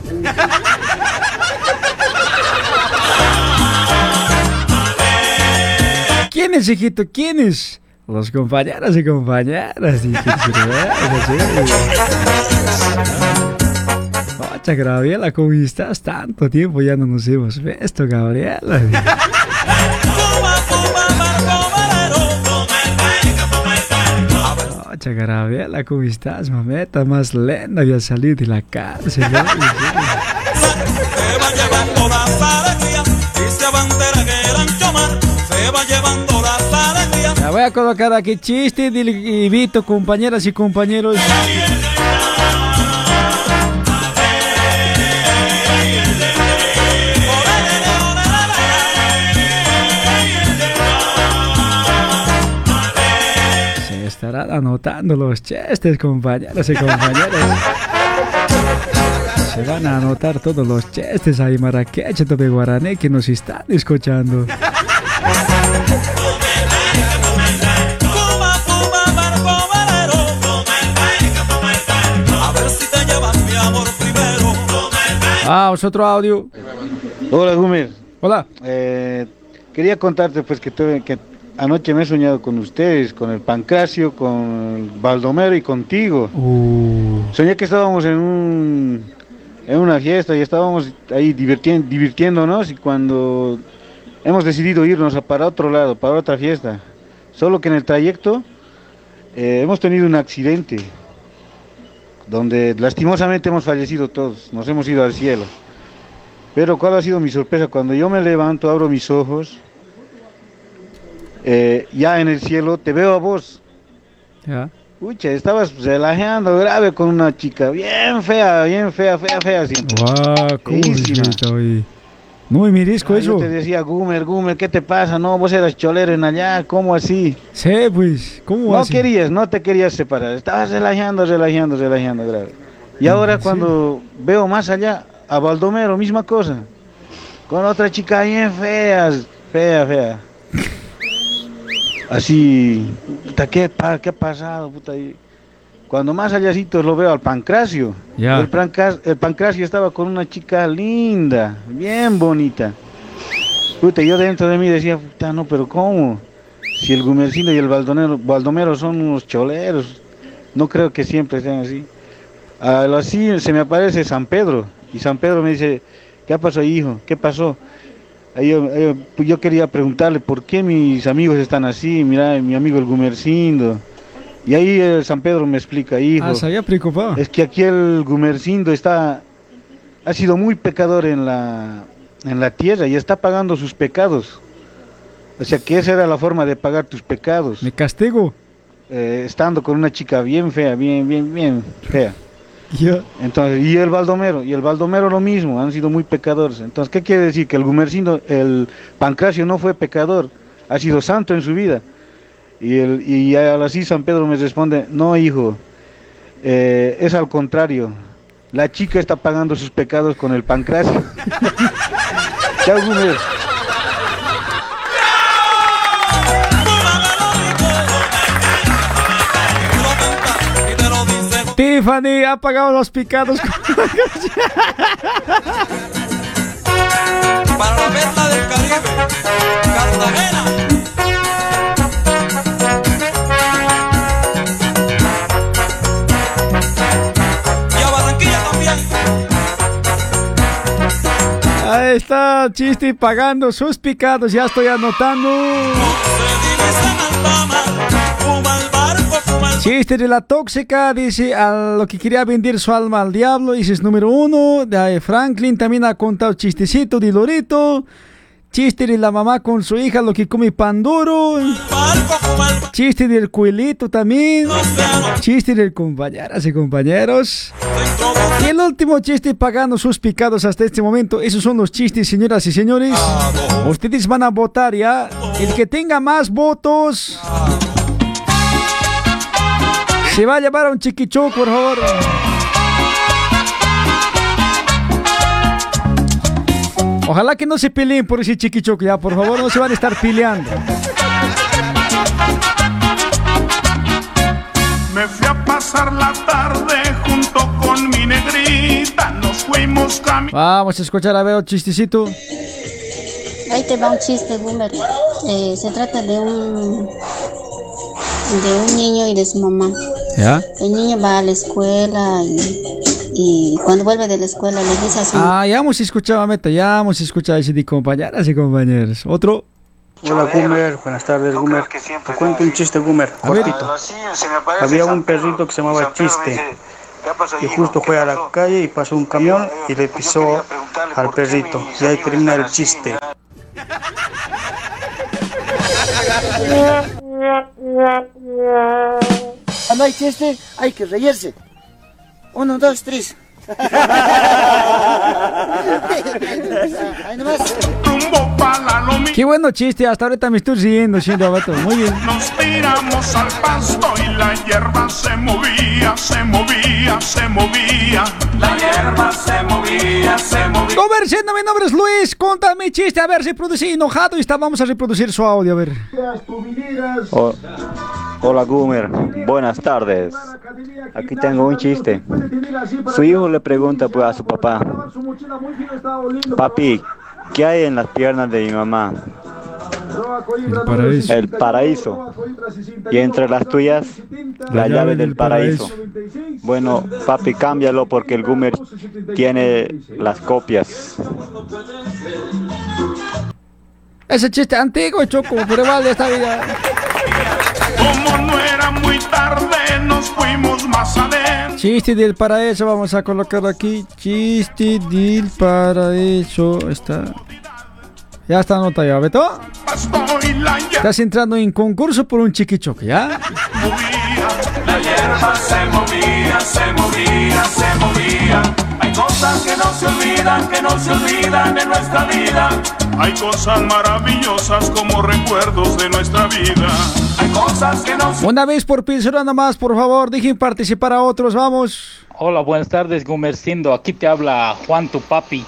¿Quién es, hijito? ¿Quién es? Los compañeros y compañeras. dije, Ocha, Gabriela, ¿cómo estás? Tanto tiempo ya no nos hemos visto, Gabriela. Ocha, Gabriela, ¿cómo estás, mameta? Más lenta, había salido de la cárcel. y. Ya voy a colocar aquí chiste del Vito, compañeras y compañeros. Estarán anotando los chistes, compañeros y compañeras. Se van a anotar todos los chistes ahí, Marrakech, de Guaraní, que nos están escuchando. Fuma, fuma, barco velero. A ver si te llevas mi amor primero. Vamos, otro audio. Hola, Gumer. Hola. Eh, quería contarte pues que, tuve- que anoche me he soñado con ustedes, con el Pancracio, con Baldomero y contigo. Soñé que estábamos en un en una fiesta y estábamos ahí divirtiéndonos y cuando hemos decidido irnos a para otro lado, para otra fiesta. Solo que en el trayecto eh, hemos tenido un accidente donde lastimosamente hemos fallecido todos, nos hemos ido al cielo. Pero ¿cuál ha sido mi sorpresa? Cuando yo me levanto, abro mis ojos, eh, ya en el cielo te veo a vos. Ya. Ucha, estabas relajando grave con una chica, bien fea, bien fea, fea, fea. Así. Guau, ¿cómo? No me mirisco Ah, eso. Yo te decía, Gumer, Gumer, ¿qué te pasa? No, vos eras cholero en allá, ¿cómo así? Sí, pues, ¿cómo No así? querías, no te querías separar, estabas relajando, relajando, relajando grave. Y ahora cuando veo más allá, a Baldomero, misma cosa. Con otra chica bien fea, fea, fea. Así, puta, ¿qué, pa- qué ha pasado, puta? Y Cuando más allácitos lo veo al Pancracio. El, Pancra- el Pancracio estaba con una chica linda, bien bonita. Puta, yo dentro de mí decía, puta, no, pero ¿cómo? Si el Gumercino y el Baldonero, Baldomero son unos choleros, no creo que siempre sean así. A lo así se me aparece San Pedro, y San Pedro me dice, ¿qué pasó, hijo? ¿Qué pasó? Yo, yo- pues yo quería preguntarle por qué mis amigos están así, mira, mi amigo el Gumercindo. Y ahí el San Pedro me explica, hijo. Ah, se había preocupado. Es que aquí el Gumercindo está, ha sido muy pecador en la, en la tierra y está pagando sus pecados. O sea que esa era la forma de pagar tus pecados. Me castigo. Eh, estando con una chica bien fea, bien, bien, bien fea. Entonces, y el Baldomero, y el Baldomero lo mismo, han sido muy pecadores. Entonces, ¿qué quiere decir? Que el Gumercindo, el Pancracio no fue pecador, ha sido santo en su vida. Y, el, y así San Pedro me responde, no hijo, eh, es al contrario, la chica está pagando sus pecados con el Pancracio. Tiffany ha pagado los picados. Para la perla del Caribe, Cartagena. Y a Barranquilla también. Ahí está Chisti pagando sus picados, ya estoy anotando. Chiste de la tóxica, dice a lo que quería vender su alma al diablo, dice es número uno. De Franklin también ha contado chistecito de Lorito. Chiste de la mamá con su hija, lo que come pan duro. Chiste del cuelito también. Chiste del compañeras y compañeros. Y el último chiste pagando sus picados hasta este momento. Esos son los chistes, señoras y señores. Ustedes van a votar ya. El que tenga más votos. Se va a llevar a un chiquichú, por favor. Ojalá que no se peleen por ese chiquichú, ya, por favor, no se van a estar peleando. Me fui a pasar la tarde junto con mi negrita, nos fuimos caminando. Vamos a escuchar a ver un chistecito. Ahí te va un chiste, Boomer. Eh, se trata de un de un niño y de su mamá. ¿Ya? El niño va a la escuela y, y cuando vuelve de la escuela le dice a su Ah, ya hemos escuchado, Meta, ya hemos escuchado ese de compañeras y compañeros. Otro. Hola Gumer, buenas tardes Gumer. Te cuento un chiste Gumer, cortito. Había un perrito que se llamaba Chiste y justo fue a la calle y pasó un camión y le pisó al perrito. Y ahí termina el chiste. Cuando hay chiste, hay que reírse. Uno, dos, tres. Ahí nomás. Qué bueno chiste, hasta ahorita me estoy riendo, siendo vato. Muy bien. Nos tiramos al pasto y la hierba se movía, se movía, se movía. La hierba se movía, se movía. Conversando, mi nombre es Luis. Contame mi chiste, a ver si produce enojado y está, vamos a reproducir su audio, a ver. Oh, hola Gumer, buenas tardes. Aquí tengo un chiste. Su hijo le pregunta pues, a su papá, papi, ¿qué hay en las piernas de mi mamá? paraíso. El paraíso. Y entre las tuyas, la, llave del paraíso. Bueno, papi, cámbialo porque el Gumer tiene las copias. Ese chiste antiguo, Choco, pero vale esta vida. Como no era muy tarde, nos fuimos más adentro. Chiste del paraíso, vamos a colocar aquí. Chiste del paraíso. Está. Ya está anotado, ¿ya, Beto? Estás entrando en concurso por un chiquichoque, ¿ya? La hierba se movía, se movía, se movía. Hay cosas que no se olvidan, que no se olvidan de nuestra vida. Hay cosas maravillosas como recuerdos de nuestra vida. Hay cosas que no se Una vez por persona nada más, por favor, dejen participar a otros, vamos. Hola, buenas tardes, Gumercindo. Aquí te habla Juan, tu papi.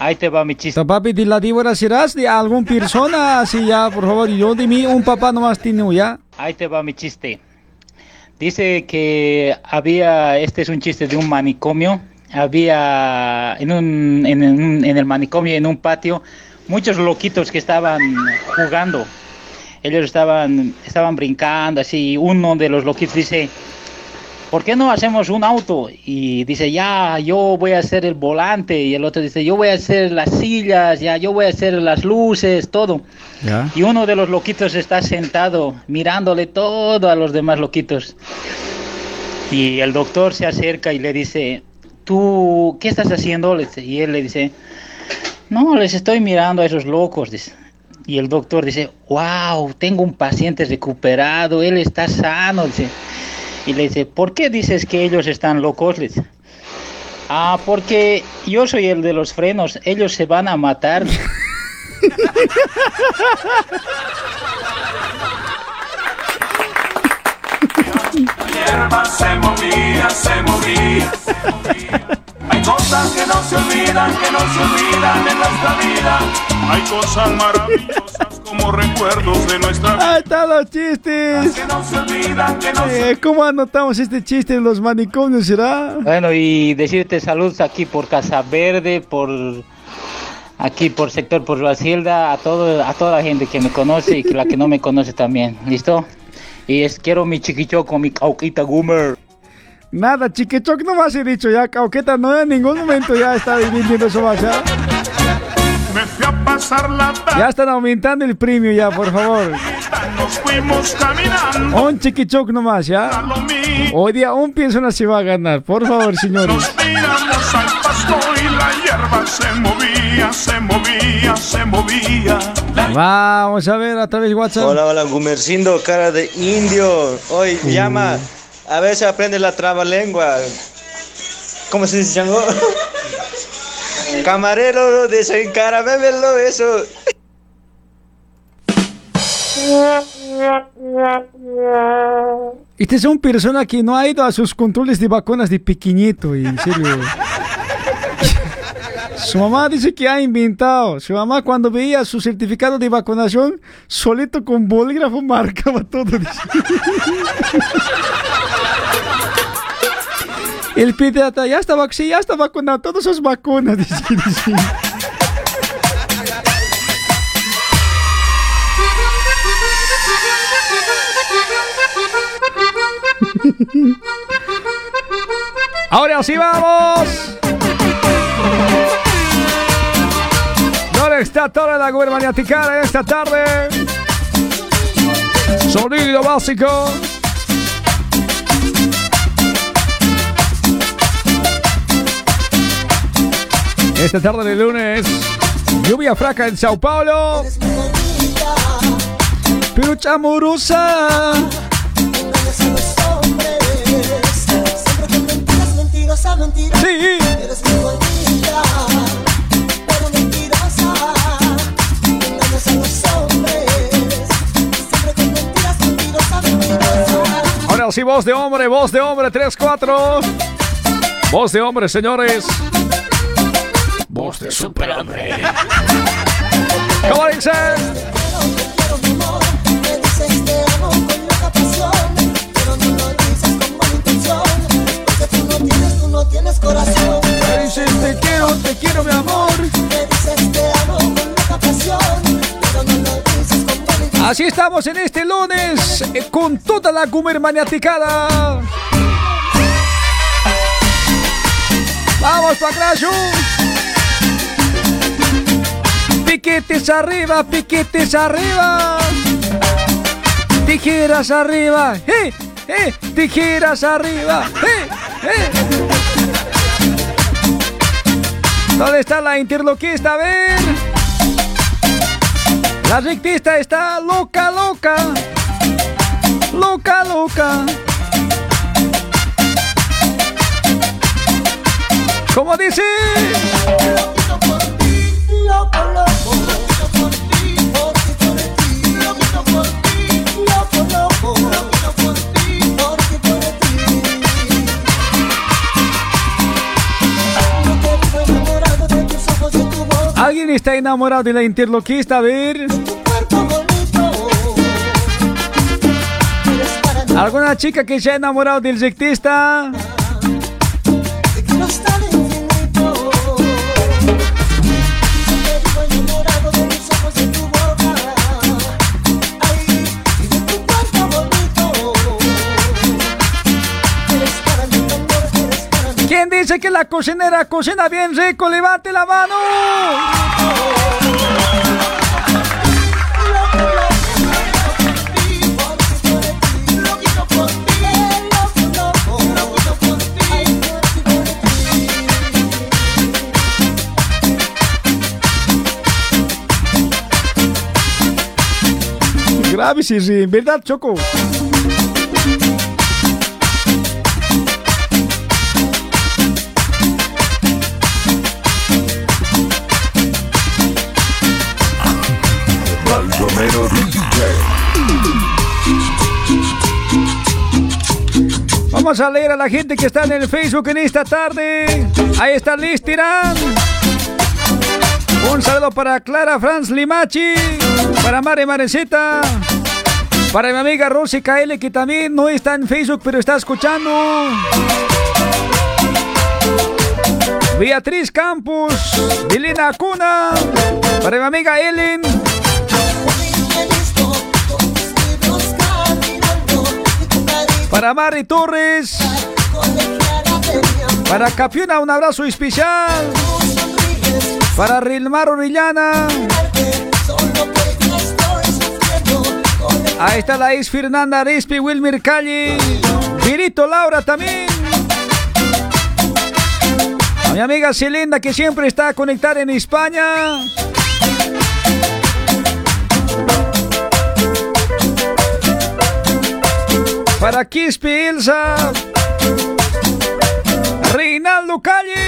Ahí te va mi chiste. Papi de la víbora serás de alguna persona, así ya, por favor. Yo de mí, un papá nomás tiene, ¿ya? Ahí te va mi chiste. Dice que había, este es un chiste de un manicomio, había en, un, en, en el manicomio, en un patio, muchos loquitos que estaban jugando. Ellos estaban, estaban brincando, así. Uno de los loquitos dice, ¿por qué no hacemos un auto? Y dice, ya, yo voy a hacer el volante. Y el otro dice, yo voy a hacer las sillas, ya, yo voy a hacer las luces, todo. ¿Ya? Y uno de los loquitos está sentado mirándole todo a los demás loquitos. Y el doctor se acerca y le dice, ¿tú qué estás haciendo? Y él le dice, no, les estoy mirando a esos locos. Y el doctor dice, wow, tengo un paciente recuperado, él está sano. Y le dice, ¿por qué dices que ellos están locos? Ah, porque yo soy el de los frenos, ellos se van a matar. hierba se movía, se movía, se movía. Hay cosas que no se olvidan, que no se olvidan en nuestra vida. Hay cosas maravillosas como recuerdos de nuestra vida. Ahí están los chistes. Que no se olvidan, que no se Eh, ¿Cómo anotamos este chiste en los manicomios, será? Bueno, y decirte saludos aquí por Casa Verde, por aquí por sector por Brasilda, a todo, a toda la gente que me conoce y que la que no me conoce también. ¿Listo? Y es quiero mi chiquicho con mi cauquita Goomer. Nada, chiquechoc no más he dicho ya, Cauqueta no en ningún momento ya está dividiendo eso más, ¿ya? Me fui a pasar la tarde, Ya están aumentando el premio ya, por favor. Nos fuimos caminando. Un chiquichoc nomás, ¿ya? Hoy día un persona se va a ganar, por favor, señores. Miramos al pasto y la hierba se movía, se movía, se movía. Vamos a ver a través de WhatsApp. Hola, hola, Gumercindo, cara de indio. Hoy Uh. llama, a ver si aprende la trabalengua. ¿Cómo se dice, Chango? Camarero, desencaramelo eso. Este es un persona que no ha ido a sus controles de vacunas de pequeñito, en serio. Su mamá dice que ha inventado. Su mamá cuando veía su certificado de vacunación, solito con bolígrafo marcaba todo. El pediatra ya está, ya está vacunado, todas sus vacunas. dice. Ahora sí vamos. ¿Dónde está toda la gubernamental esta tarde? Sonido básico. Esta tarde de lunes, lluvia fraca en Sao Paulo. Pero chamorosa. Mentirosa, mentira. Sí. Eres muy bonita, pero mentirosa. Engañas a los hombres. Siempre con mentiras, mentirosa, mentirosa. Ahora sí, voz de hombre, voz de hombre, 3-4. Voz de hombre, señores. Voz de superhombre. ¿Cómo dice? Corazón. Me dices te quiero, te quiero, mi amor. Me dices te amo con loca pasión, pero no lo dices con mala intención. Así estamos en este lunes eh, con toda la Gumer maniaticada. Vamos, Pacrayo. Piquetes arriba, piquetes arriba. Tijeras arriba, eh, eh, tijeras arriba, eh, eh. ¿Dónde está la interloquista? A ver. La rectista está loca, loca. Loca, loca. ¿Cómo dice? ¿Alguien está enamorado de la interloquista? A ver. ¿Alguna chica que se ha enamorado del rectista? Mí. ¿Quién dice que la cocinera cocina bien rico? ¡Levante la mano! Grave, sí, sí, ¿verdad, Choco? Vamos a leer a la gente que está en el Facebook en esta tarde. Ahí está Liz Tirán. Un saludo para Clara Franz Limachi. Para Mare Marecita. Para mi amiga Rosy KL que también no está en Facebook pero está escuchando. Beatriz Campos. Dilina Cuna. Para mi amiga Ellen. Para Mari Torres. Para Capiona, un abrazo especial. Para Rilmar Orellana. Ahí está la ex Fernanda Arispi, Wilmer Calle. Virito Laura también. A mi amiga Celenda que siempre está conectada en España. Para Quispe Elsa. Reinaldo Calle.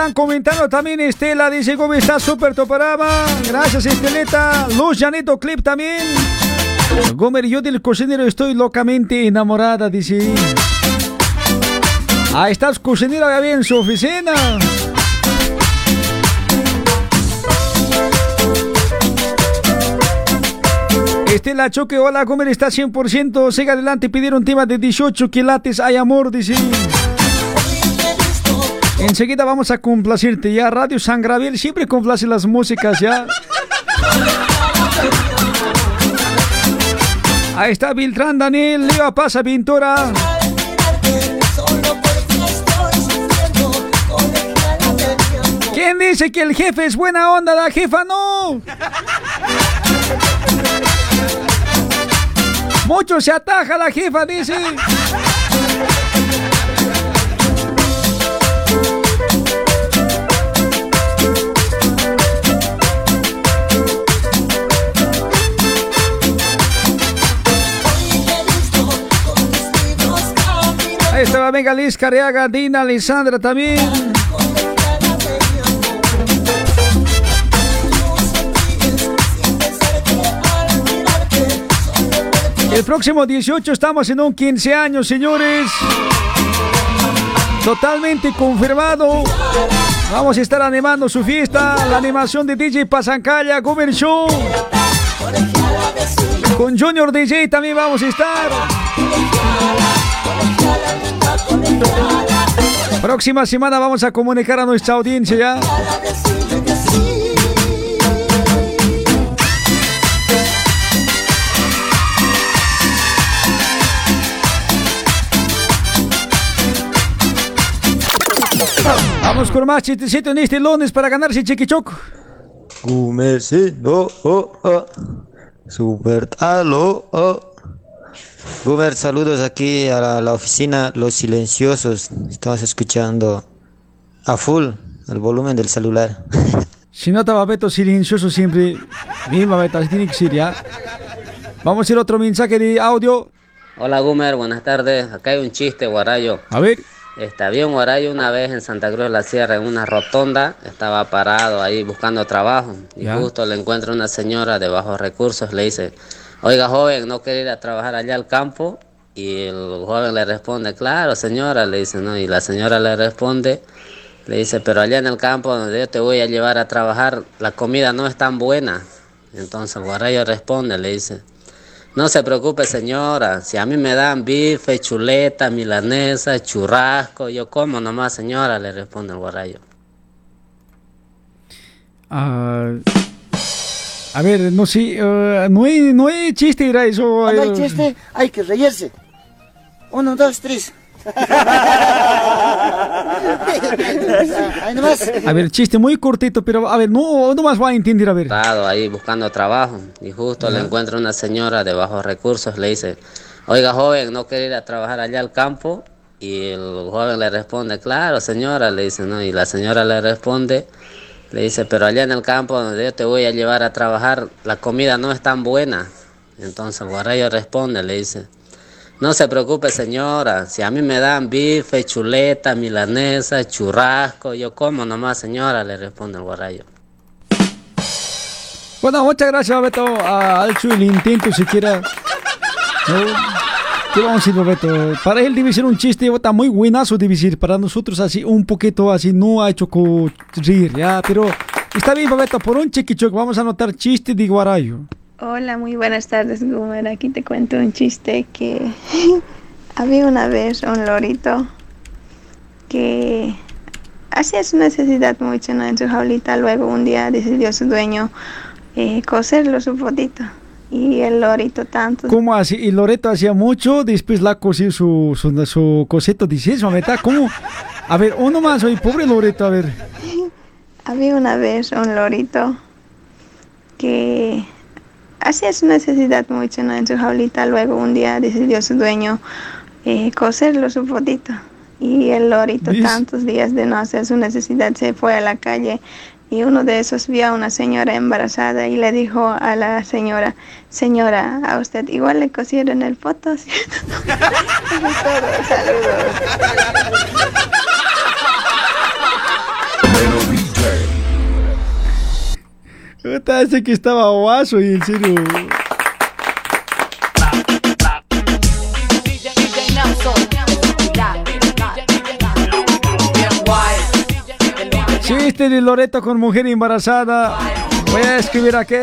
Están comentando también Estela, dice cómo está súper tu programa. Gracias Esteleta. Luz Janito Clip también. Gomer, yo del cocinero estoy locamente enamorada, dice. Ahí está el cocinero ya en su oficina. Estela Choque, hola, Gomer está 100%. Siga adelante, pidieron tema de 18 quilates. Hay amor, dice. Enseguida vamos a complacirte ya. Radio San Gabriel siempre complace las músicas ya. Ahí está Viltrán Daniel, Leo Pasa Pintura. ¿Quién dice que el jefe es buena onda? La jefa no. Mucho se ataja la jefa, dice. Estaba Venga Liz Careaga, Dina, Lisandra también. El próximo 18 estamos en un 15 años, señores. Totalmente confirmado. Vamos a estar animando su fiesta. La animación de DJ Pasancaya, Gomer Show. Con Junior DJ también vamos a estar. Próxima semana vamos a comunicar a nuestra audiencia ya. Vamos con más chistecito en este lunes para ganarse Chiquichoc. Gumercino, oh, oh. Super talo, oh. Gumer, saludos aquí a la, la oficina Los Silenciosos. Estamos escuchando a full el volumen del celular. Si no estaba Beto silencioso siempre. Misma Beto, tiene que ser ya. Vamos a ir a otro mensaje de audio. Hola Gumer, buenas tardes. Acá hay un chiste, Guarayo. A ver. Este, había un Guarayo una vez en Santa Cruz de la Sierra, en una rotonda. Estaba parado ahí buscando trabajo. Y Ya. justo le encuentra una señora de bajos recursos. Le dice, oiga joven, ¿no quiere ir a trabajar allá al campo? Y el joven le responde, claro señora, le dice, ¿no? Y la señora le responde, le dice, pero allá en el campo donde yo te voy a llevar a trabajar, la comida no es tan buena. Entonces el Guarayo responde, le dice, no se preocupe, señora. Si a mí me dan bife, chuleta, milanesa, churrasco, yo como nomás, señora, le responde el guarayo. Ah, A ver, no sé, eh, no, hay, no hay chiste, era eso. Cuando hay eh, chiste, hay que reírse. Uno, dos, tres. Ahí nomás. A ver, chiste muy cortito, pero a ver, no, no más va a entender, a ver. Estado ahí buscando trabajo y justo le Ajá. encuentra una señora de bajos recursos, le dice, oiga joven, ¿no quiere ir a trabajar allá al campo? Y el joven le responde, claro señora, le dice, ¿no? Y la señora le responde, le dice, pero allá en el campo donde yo te voy a llevar a trabajar, la comida no es tan buena. Entonces el guarrayo responde, le dice, no se preocupe señora, si a mí me dan bife, chuleta, milanesa, churrasco, yo como nomás señora, le responde el guarrayo. Bueno, muchas gracias, Beto. Ha hecho el intento siquiera. ¿no? ¿Qué vamos a decir, Beto? Para él ser un chiste, está muy buenazo, ser. Para nosotros así, un poquito así, no ha hecho reír, ya. Pero está bien, Beto, por un chiquichoc vamos a anotar chiste de Guarayo. Hola, muy buenas tardes, Gumer. Aquí te cuento un chiste que había una vez un lorito que hacía su necesidad mucho ¿no? en su jaulita. Luego un día decidió su dueño eh, coserlo su fotito. Y el lorito tanto. ¿Cómo así? Y Loreto hacía mucho, después la cosió su, su, su cosito, dice eso, ¿verdad? ¿Cómo? A ver, uno más, oye, pobre Loreto, a ver. Había una vez un lorito que hacía su necesidad mucho ¿no? en su jaulita. Luego un día decidió su dueño eh, coserlo su fotito. Y el lorito ¿Ves? tantos días de no hacer su necesidad se fue a la calle y uno de esos vio a una señora embarazada y le dijo a la señora, señora, a usted igual le cosieron el foto, ¿cierto? Saludos. Puta, ese que estaba guaso y en serio. Chiste de Loreto con mujer embarazada. Voy a escribir aquí.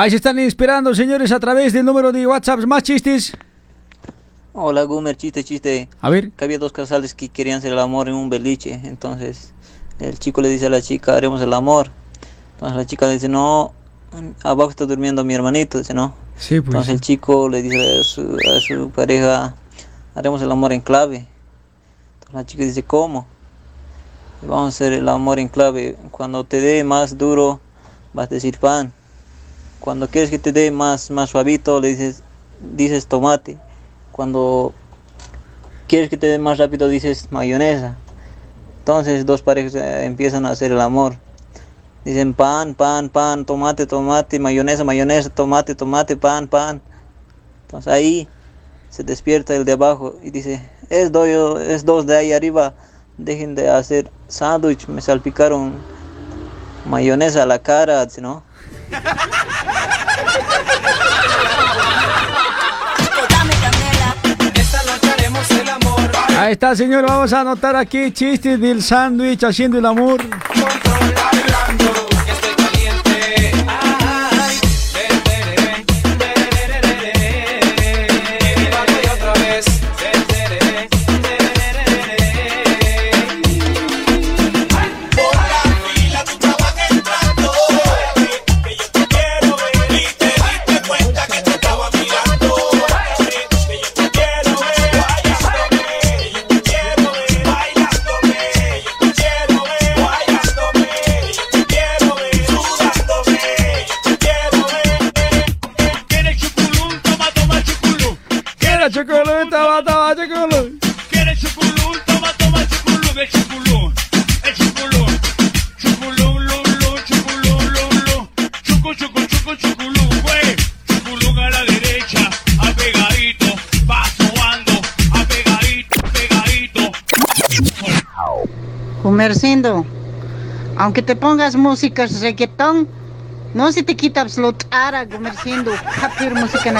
Ahí se están inspirando, señores, a través del número de WhatsApp. Más chistes. Hola, Gumer, chiste, chiste. A ver. Que había dos casales que querían hacer el amor en un beliche. Entonces, el chico le dice a la chica, haremos el amor. Entonces la chica le dice, no, abajo está durmiendo mi hermanito. Dice, no. Sí, pues. Entonces el chico le dice a su, a su pareja, haremos el amor en clave. Entonces la chica dice, ¿cómo? Vamos a hacer el amor en clave. Cuando te dé más duro, vas a decir pan. Cuando quieres que te dé más, más suavito, le dices, dices tomate. Cuando quieres que te dé más rápido, dices mayonesa. Entonces dos parejas eh, empiezan a hacer el amor. Dicen pan, pan, pan, tomate, tomate, mayonesa, mayonesa, tomate, tomate, pan, pan. Entonces ahí se despierta el de abajo y dice, es, es dos de ahí arriba, dejen de hacer sándwich, me salpicaron mayonesa a la cara, ¿no? Ahí está, señor. Vamos a anotar aquí chistes del sándwich haciendo el amor. Comercindo, aunque te pongas música reggaetón, no se te quita absolutar, comercindo. Capir música en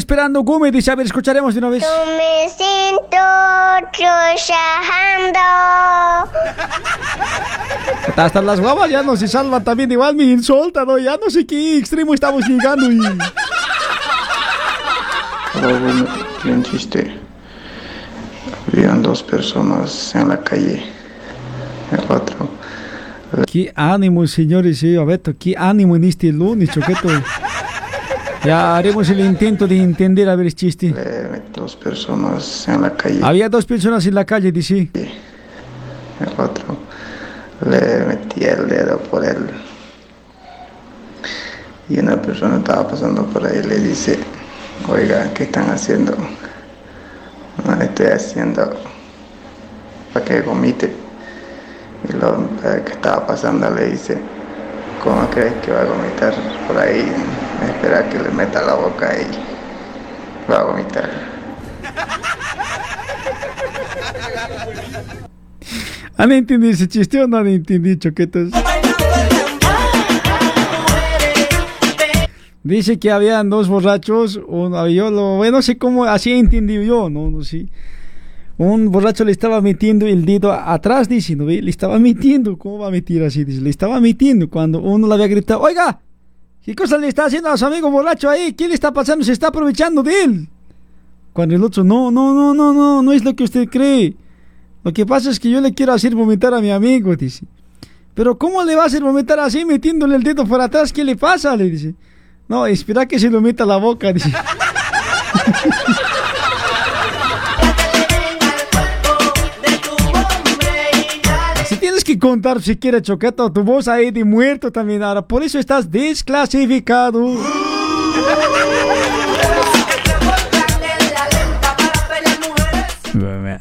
esperando. Gumi dice, a ver, escucharemos de una vez. Me siento trabajando. Hasta las guavas ya no se salvan también. Igual me insultan, ¿no? Ya no sé qué extremo estamos llegando. Y... Algo bien chiste. Habían dos personas en la calle. El otro Qué ánimo, señores, sí, Abeto, qué ánimo en este lunes, choqueto. Ya haremos el intento de entender a ver el chiste. dos personas en la calle. Había dos personas en la calle, dice. El otro le metía el dedo por él. Y una persona estaba pasando por ahí y le dice, oiga, ¿qué están haciendo? No le estoy haciendo para que vomite. Y lo eh, que estaba pasando le dice, ¿cómo crees que va a vomitar por ahí? Espera que le meta la boca y va a vomitar. ¿Han entendido ese chiste o no han entendido, choquetos? Dice que habían dos borrachos, uno, yo lo, bueno, no sé cómo, así entendí yo, no, no. Un borracho le estaba metiendo el dedo atrás, dice, ¿no? Le estaba metiendo, ¿cómo va a meter así? Dice, le estaba metiendo cuando uno le había gritado, oiga, ¿qué cosa le está haciendo a su amigo borracho ahí? ¿Qué le está pasando? Se está aprovechando de él. Cuando el otro, no, no, no, no, no, no es lo que usted cree. Lo que pasa es que yo le quiero hacer vomitar a mi amigo, dice. Pero ¿cómo le va a hacer vomitar así metiéndole el dedo por atrás? ¿Qué le pasa? Le dice. No, espera que se lo meta la boca, dice. Si tienes que contar siquiera choqueto tu voz ahí de muerto también ahora, por eso estás desclasificado.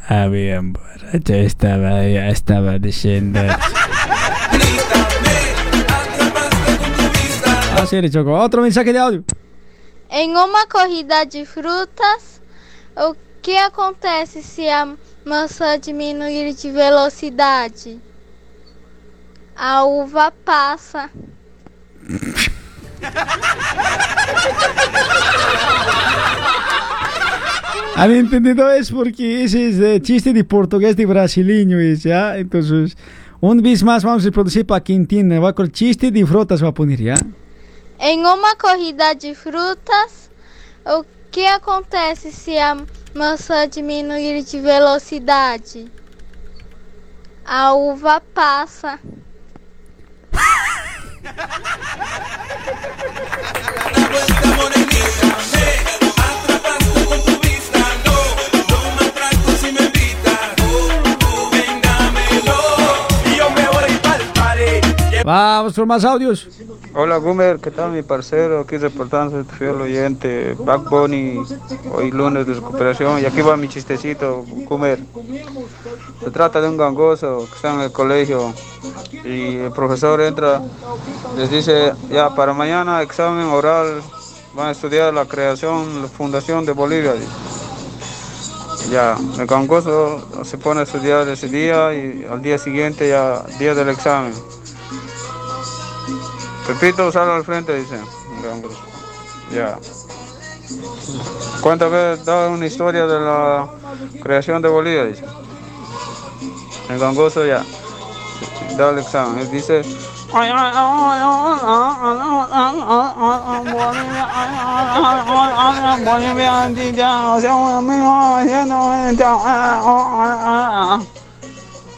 Había un borracho, estaba, ya estaba diciendo. Ah, sí, Choco. Otro mensaje de audio. Em uma corrida de frutas, o que acontece se a maçã diminuir de velocidade? A uva passa. ¿Han entendido? Es porque ese es de chiste de portugués de brasileño, es, ¿ya? Entonces, un vez más vamos a reproducir para quien entienda. Va con chiste de frutas, va a poner, ¿ya? Em uma corrida de frutas, o que acontece se a maçã diminuir de velocidade? A uva passa. Vamos por más audios. Hola Gumer, ¿qué tal mi parcero? Aquí reportando tu fiel oyente, Back hoy lunes de recuperación y aquí va mi chistecito, Gumer. Se trata de un gangoso que está en el colegio y el profesor entra, les dice, ya para mañana examen oral, van a estudiar la creación, la fundación de Bolivia. Ya, el gangoso se pone a estudiar ese día y al día siguiente ya, día del examen. Pepito sale al frente, dice. Ya. Cuéntame da una historia de la creación de Bolivia. Dice. El gangoso ya. Da el examen. Dice.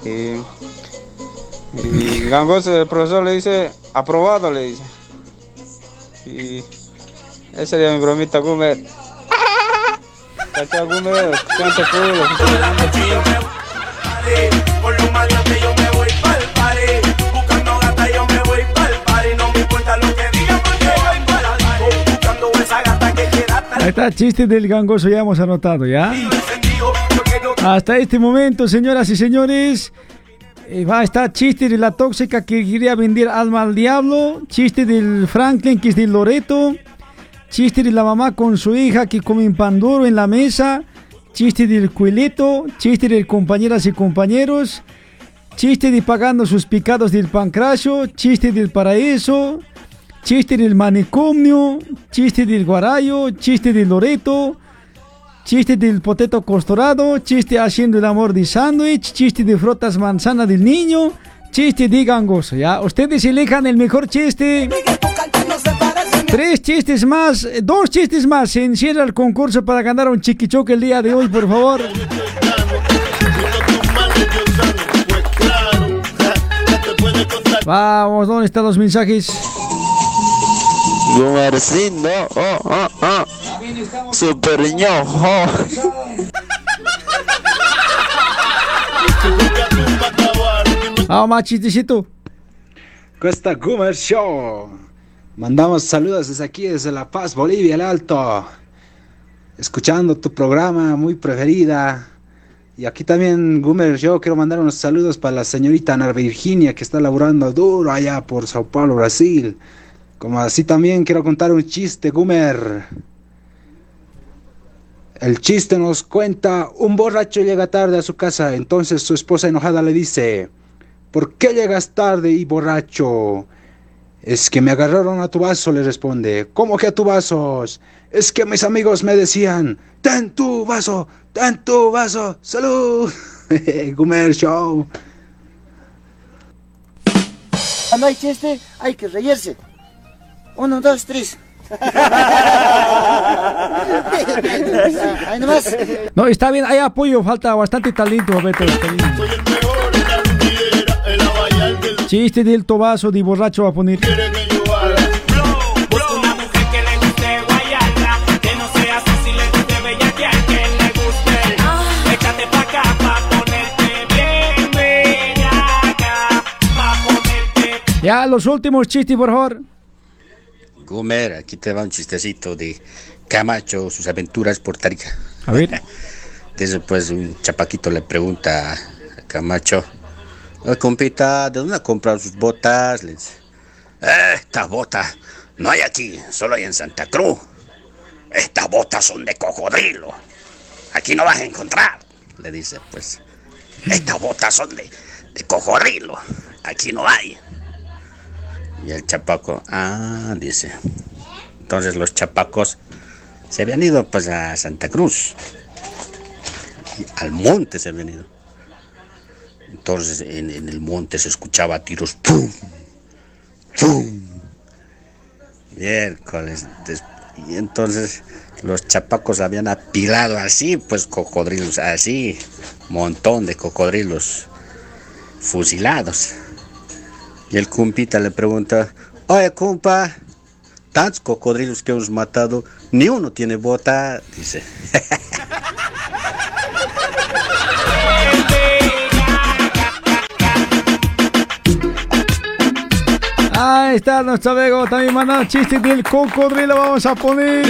Y, y gangoso, el profesor le dice, aprobado, le dice. Y esa sería mi bromita, Gumer. Cacha, Gumer, canta culo. Ahí está, chiste del gangoso, ya hemos anotado, ¿ya? Hasta este momento, señoras y señores, va a estar chiste de la tóxica que quería vender alma al diablo, chiste del Franklin que es de Loreto, chiste de la mamá con su hija que comen pan duro en la mesa, chiste del cuileto, chiste de compañeras y compañeros, chiste de pagando sus picados del pancracio, chiste del paraíso, chiste del manicomio, chiste del guarayo, chiste del Loreto, chiste del poteto costorado, chiste haciendo el amor de sándwich, chiste de frotas manzana del niño, chiste de gangoso, ¿ya? Ustedes elijan el mejor chiste. Tres chistes más, dos chistes más. Se encierra el concurso para ganar un chiquichoque el día de hoy, por favor. Vamos, ¿dónde están los mensajes? Gumercindo, oh, oh, oh. Super ñojo. Vamos, más chistecito. Cuesta Gumer Show. Mandamos saludos desde aquí, desde La Paz, Bolivia, el Alto. Escuchando tu programa muy preferida. Y aquí también, Gumer, yo quiero mandar unos saludos para la señorita Ana Virginia, que está laburando duro allá por Sao Paulo, Brasil. Como así también quiero contar un chiste, Gumer. El chiste nos cuenta, un borracho llega tarde a su casa, entonces su esposa enojada le dice, ¿por qué llegas tarde y borracho? Es que me agarraron a tu vaso, le responde. ¿Cómo que a tu vaso? Es que mis amigos me decían, ten tu vaso, ten tu vaso, salud. Gumer Show. Cuando hay chiste, hay que reírse. Uno, dos, tres. No, está bien, hay apoyo, falta bastante talento, Beto. Chiste del tobazo de borracho va a poner. Ya, los últimos chistes, por favor. Gumer, aquí te va un chistecito de Camacho, sus aventuras por Tarica. A ver. Después un chapaquito le pregunta a Camacho, "Oye, compita, ¿de dónde ha comprado sus botas? Le dice, "Eh, estas botas no hay aquí, solo hay en Santa Cruz. Estas botas son de cocodrilo. Aquí no vas a encontrar. Le dice, pues, estas botas son de, de cocodrilo. Aquí no hay. Y el chapaco, ah, dice. Entonces los chapacos se habían ido pues a Santa Cruz. Al monte se habían ido. Entonces en, el monte se escuchaba tiros, ¡pum! ¡pum! Miércoles. Y entonces los chapacos habían apilado así, pues cocodrilos, así, montón de cocodrilos fusilados. Y el cumpita le pregunta, oye compa, tantos cocodrilos que hemos matado, ni uno tiene bota, dice. Ahí está nuestro amigo también mandando chistes del cocodrilo. Vamos a poner.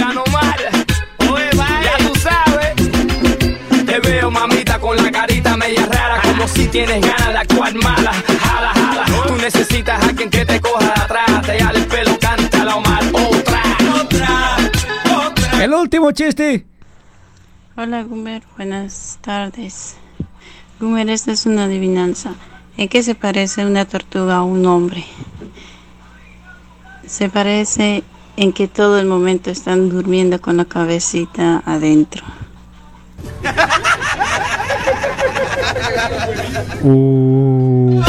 Te veo mamita con la carita media rara Como si tienes ganas de actuar mala Jala, jala Tú necesitas a alguien que te coja de atrás Te jale el pelo, canta la Omar Otra, otra, otra El último chiste. Hola Gumer, buenas tardes. Gumer, esta es una adivinanza. ¿En qué se parece una tortuga a un hombre? Se parece en que todo el momento están durmiendo con la cabecita adentro. Uh.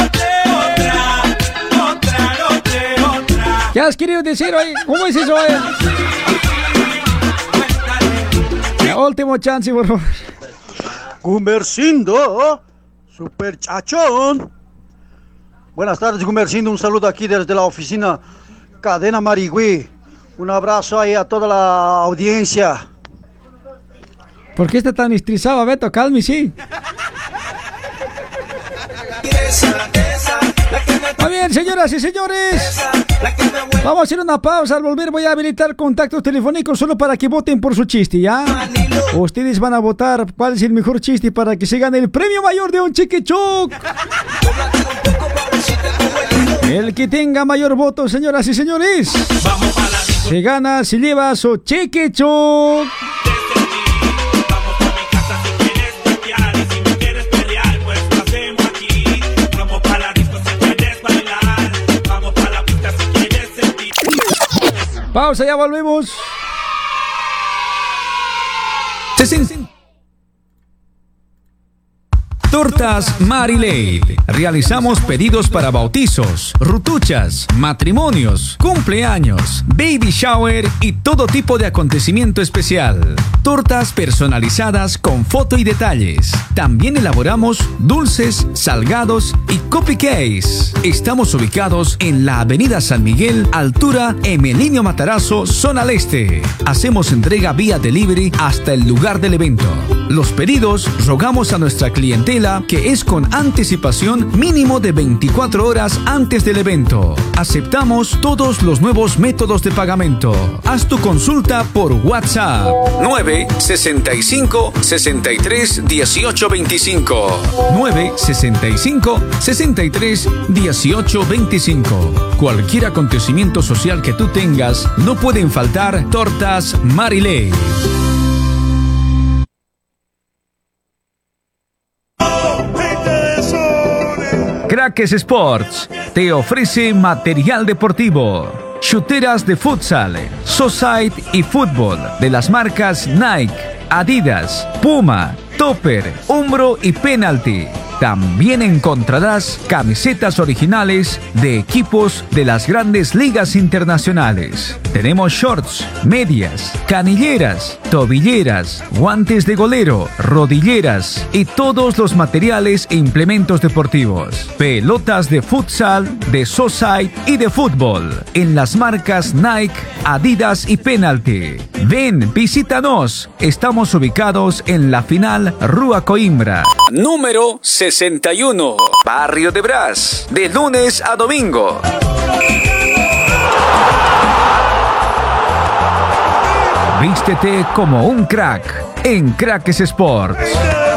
¿Qué has querido decir hoy? ¿Cómo es eso? eh? La última chance, por favor. Gumercindo, super chachón. Buenas tardes, Gumercindo. Un saludo aquí desde la oficina Cadena Marigüí. Un abrazo ahí a toda la audiencia. ¿Por qué está tan estresado, Beto? Calme, sí. Muy bien, señoras y señores. Vamos a hacer una pausa. Al volver voy a habilitar contactos telefónicos solo para que voten por su chiste, ¿ya? Ustedes van a votar cuál es el mejor chiste para que se gane el premio mayor de un chiquichuc. El que tenga mayor voto, señoras y señores, se gana, se lleva su chiquichuc. Pausa, ya volvemos. Tortas Marilade. Realizamos pedidos para bautizos, rutuchas, matrimonios, cumpleaños, baby shower y todo tipo de acontecimiento especial. Tortas personalizadas con foto y detalles. También elaboramos dulces, salgados y cupcakes. Estamos ubicados en la Avenida San Miguel, altura Emelinio Matarazo, zona al este. Hacemos entrega vía delivery hasta el lugar del evento. Los pedidos rogamos a nuestra clientela que es con anticipación mínimo de 24 horas antes del evento. Aceptamos todos los nuevos métodos de pagamento. Haz tu consulta por WhatsApp 965 63 18 25 965 63 18 25 Cualquier acontecimiento social que tú tengas, no pueden faltar tortas Marilei. Crackes Sports te ofrece material deportivo, chuteras de futsal, society y fútbol de las marcas Nike, Adidas, Puma, Topper, Umbro y Penalty. También encontrarás camisetas originales de equipos de las grandes ligas internacionales. Tenemos shorts, medias, canilleras, tobilleras, guantes de golero, rodilleras y todos los materiales e implementos deportivos. Pelotas de futsal, de society y de fútbol en las marcas Nike, Adidas y Penalty. Ven, visítanos. Estamos ubicados en la final Rua Coimbra. Número 61. Barrio de Brás. De lunes a domingo. Vístete como un crack en Crackes Sports.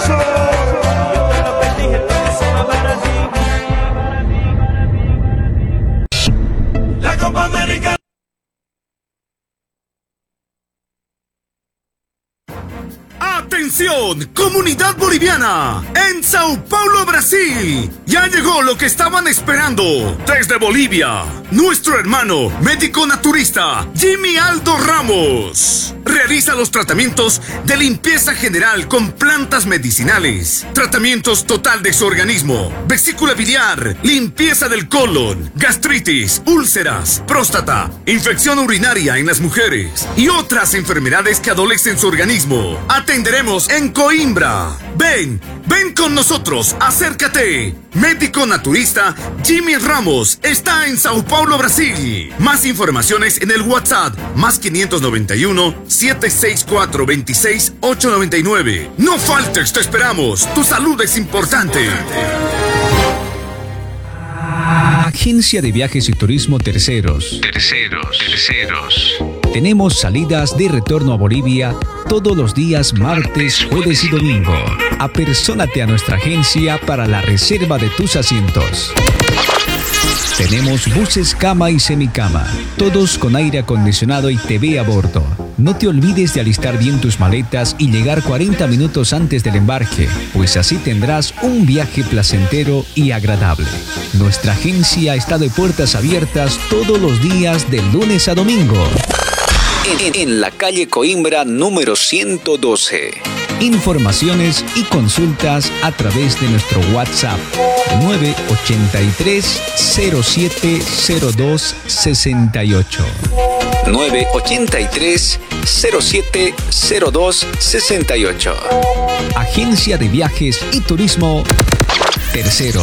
Atención, comunidad boliviana, en Sao Paulo, Brasil. Ya llegó lo que estaban esperando. Desde Bolivia, nuestro hermano médico naturista Jimmy Aldo Ramos. Realiza los tratamientos de limpieza general con plantas medicinales, tratamientos total de su organismo, vesícula biliar, limpieza del colon, gastritis, úlceras, próstata, infección urinaria en las mujeres y otras enfermedades que adolecen su organismo. Atenderemos en Coimbra. Ven, ven con nosotros, acércate. Médico naturista Jimmy Ramos está en Sao Paulo, Brasil. Más informaciones en el WhatsApp más 591 764 26 899. No faltes, te esperamos. Tu salud es importante. Agencia de Viajes y Turismo Terceros. Terceros, terceros. Tenemos salidas de retorno a Bolivia todos los días martes, jueves y domingo. Apersónate a nuestra agencia para la reserva de tus asientos. Tenemos buses cama y semicama, todos con aire acondicionado y TV a bordo. No te olvides de alistar bien tus maletas y llegar 40 minutos antes del embarque, pues así tendrás un viaje placentero y agradable. Nuestra agencia está de puertas abiertas todos los días de lunes a domingo. En, en la calle Coimbra número 112. Informaciones y consultas a través de nuestro WhatsApp 983 0702 68. 983 0702 68. Agencia de Viajes y Turismo Tercero.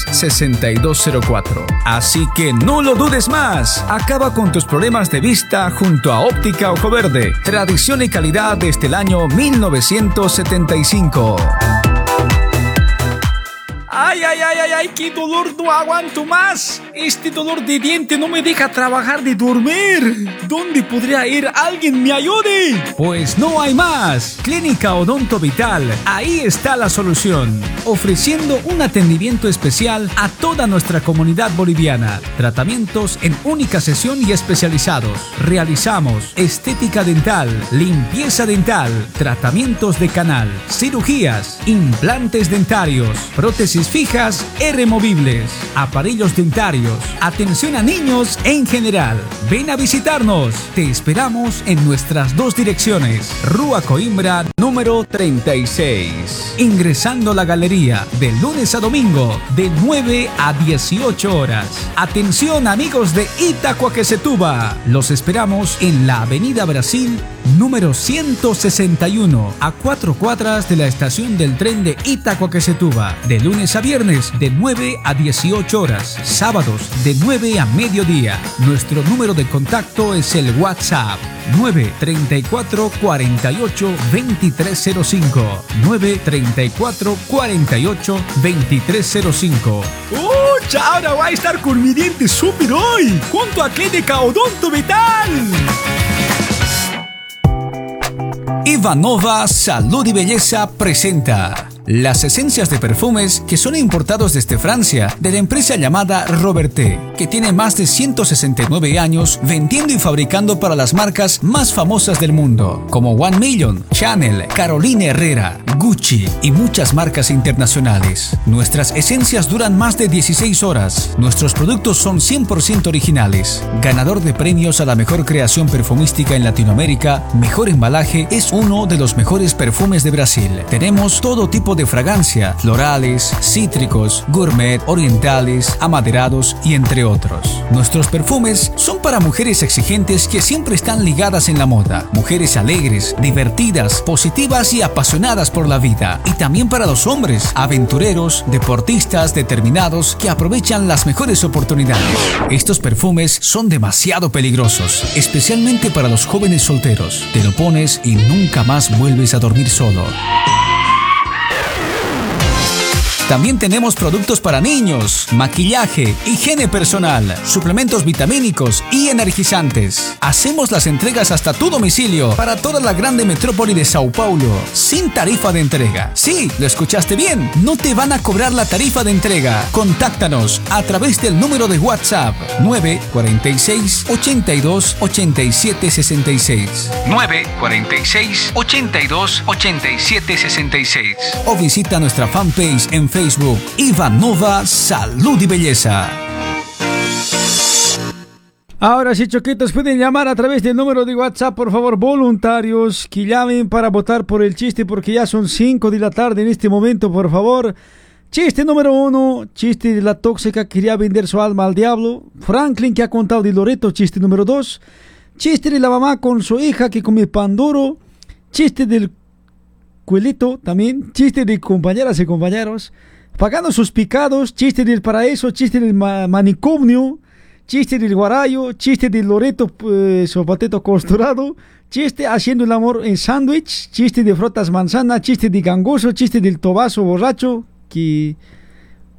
6204. Así que no lo dudes más. Acaba con tus problemas de vista junto a Óptica Ojo Verde. Tradición y calidad desde el año 1975. Ay, ay, ay, ay, ay, qué dolor, no aguanto más. Este dolor de diente no me deja trabajar de dormir. ¿Dónde podría ir? ¿Alguien me ayude? Pues no hay más. Clínica Odonto Vital. Ahí está la solución. Ofreciendo un atendimiento especial a toda nuestra comunidad boliviana. Tratamientos en única sesión y especializados. Realizamos estética dental, limpieza dental, tratamientos de canal, cirugías, implantes dentarios, prótesis fijas e removibles, aparellos dentarios, atención a niños en general. Ven a visitarnos. Te esperamos en nuestras dos direcciones. Rúa Coimbra número 36. Ingresando a la galería de lunes a domingo de 9 a 18 horas. Atención amigos de Itacoaquecetuba. Los esperamos en la Avenida Brasil número 161 a cuatro cuadras de la estación del tren de Itacoaquecetuba. De lunes a viernes de 9 a 18 horas. Sábados de 9 a mediodía. Nuestro número de contacto es el WhatsApp 934 48 2305 934 48 2305 ¡Uh! Ahora va a estar con mi diente súper hoy, junto a Clínica Odonto Vital. Ivanova Salud y Belleza presenta las esencias de perfumes que son importados desde Francia de la empresa llamada Roberté, que tiene más de 169 años vendiendo y fabricando para las marcas más famosas del mundo, como One Million, Chanel, Carolina Herrera, Gucci y muchas marcas internacionales. Nuestras esencias duran más de 16 horas. Nuestros productos son 100% originales. Ganador de premios a la mejor creación perfumística en Latinoamérica, mejor embalaje, es uno de los mejores perfumes de Brasil. Tenemos todo tipo de fragancia, florales, cítricos, gourmet, orientales, amaderados y entre otros. Nuestros perfumes son para mujeres exigentes que siempre están ligadas en la moda, mujeres alegres, divertidas, positivas y apasionadas por la vida, y también para los hombres, aventureros, deportistas determinados que aprovechan las mejores oportunidades. Estos perfumes son demasiado peligrosos, especialmente para los jóvenes solteros. Te lo pones y nunca más vuelves a dormir solo. También tenemos productos para niños, maquillaje, higiene personal, suplementos vitamínicos y energizantes. Hacemos las entregas hasta tu domicilio para toda la grande metrópoli de Sao Paulo, sin tarifa de entrega. Sí, lo escuchaste bien, no te van a cobrar la tarifa de entrega. Contáctanos a través del número de WhatsApp 946 82 87 66. 946 82 87 66. O visita nuestra fanpage en Facebook Facebook Ivanova Salud y Belleza. Ahora sí, choquitos, pueden llamar a través del número de WhatsApp, por favor, voluntarios que llamen para votar por el chiste, porque ya son 5 de la tarde en este momento, por favor. Chiste número uno, chiste de la tóxica que quería vender su alma al diablo. Franklin que ha contado de Loreto, chiste número dos. Chiste de la mamá con su hija que come pan duro. Chiste del cuelito también. Chiste de compañeras y compañeros. Pagando sus picados. Chiste del paraíso. Chiste del ma- manicomio. Chiste del guarayo. Chiste del Loreto pues, sopateto costurado. Chiste haciendo el amor en sándwich. Chiste de frotas manzana. Chiste de gangoso. Chiste del tobazo borracho. Que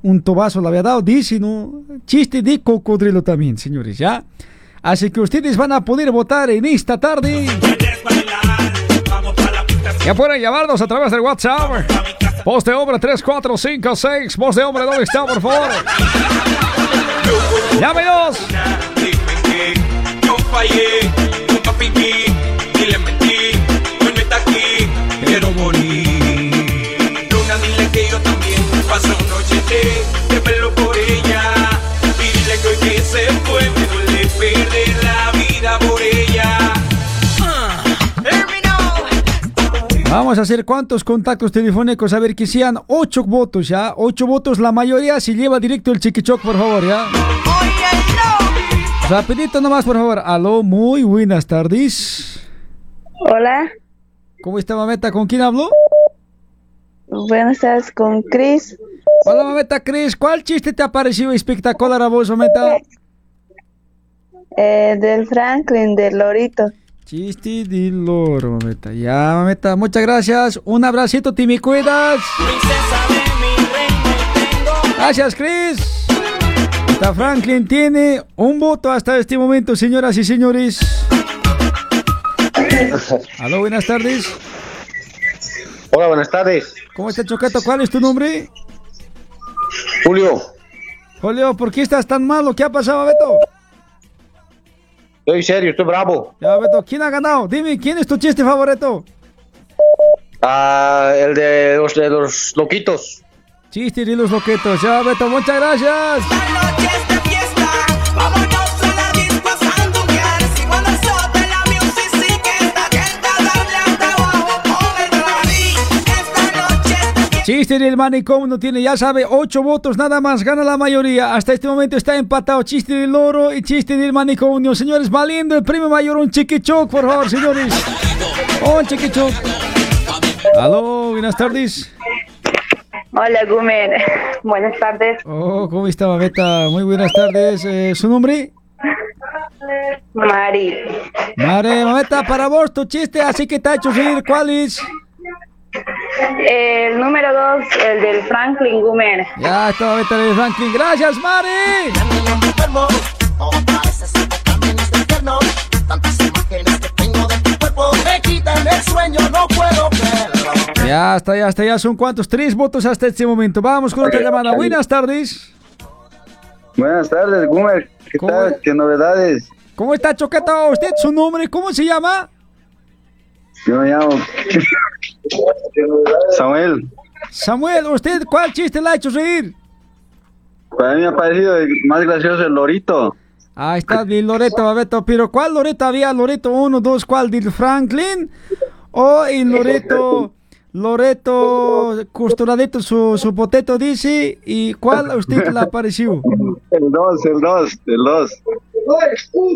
un tobazo le había dado. Dice, ¿no? Chiste de cocodrilo también, señores, ¿ya? Así que ustedes van a poder votar en esta tarde. Ya pueden llamarnos a través del WhatsApp. Post de hombre 3456. Post de hombre, ¿dónde está, por favor? Llámenos. Yo fallé, nunca fingí, ni le mentí. Hoy no está aquí, quiero morir. Luna, dile que yo también una noche de, verlo por ella. Dile que hoy que se fue, Vamos a hacer cuántos contactos telefónicos. A ver que sean ocho votos, ¿ya? Ocho votos, la mayoría se lleva directo el chiquichoc, por favor, ¿ya? Rapidito nomás, por favor. Aló, muy buenas tardes. Hola, ¿Cómo está, mameta? ¿Con quién hablo? buenas tardes con Chris. Hola, mameta Cris. ¿Cuál chiste te ha parecido espectacular a vos, mameta? Eh, del Franklin, del Lorito. Chiste de loro, mameta. Ya, mameta, muchas gracias. Un abracito, me cuidas. Gracias, Chris. Esta Franklin tiene un voto hasta este momento, señoras y señores. Aló, buenas tardes. Hola, buenas tardes. ¿Cómo está, Chocato? ¿Cuál es tu nombre? Julio, Julio, ¿por qué estás tan malo? ¿Qué ha pasado, Beto? Estoy serio, estoy bravo. Ya, Beto, ¿quién ha ganado? Dime, ¿quién es tu chiste favorito? Ah, el de los, de los loquitos. Chiste de los loquetos. Ya, Beto, muchas gracias. Chiste del manicomio no tiene, ya sabe, ocho votos, nada más, gana la mayoría. Hasta este momento está empatado chiste del loro y chiste del manicomio. Señores, valiendo el premio mayor, un chiquichoc, por favor, señores. Un chiquichoc. Aló, buenas tardes. Hola, Gumer. Buenas tardes. Oh, ¿cómo está, Babeta? Muy buenas tardes. Eh, ¿Su nombre? Mari. Mare, Babeta, para vos tu chiste, así que te ha hecho reír. ¿Cuál es? El número dos, el del Franklin Gumer. Ya está, Babeta de Franklin. Gracias, Mare. Ya está, ya está, ya son cuántos, tres votos hasta este momento. Vamos con otra llamada. Buenas tardes. Buenas tardes, Gumer. ¿Qué tal? ¿Qué novedades? ¿Cómo está, Choqueta? ¿Usted su nombre? ¿Cómo se llama? Yo me llamo Samuel. Samuel, ¿usted cuál chiste le ha hecho reír? Para mí me ha parecido el más gracioso el lorito. Ahí está, el Loreto, Babeto. Pero ¿cuál Loreto había? ¿Loreto 1, 2, cuál? ¿Del Franklin? ¿O el Loreto, Loreto costuradito su, su poteto dice? ¿Y cuál a usted le apareció? El 2, el 2, el 2.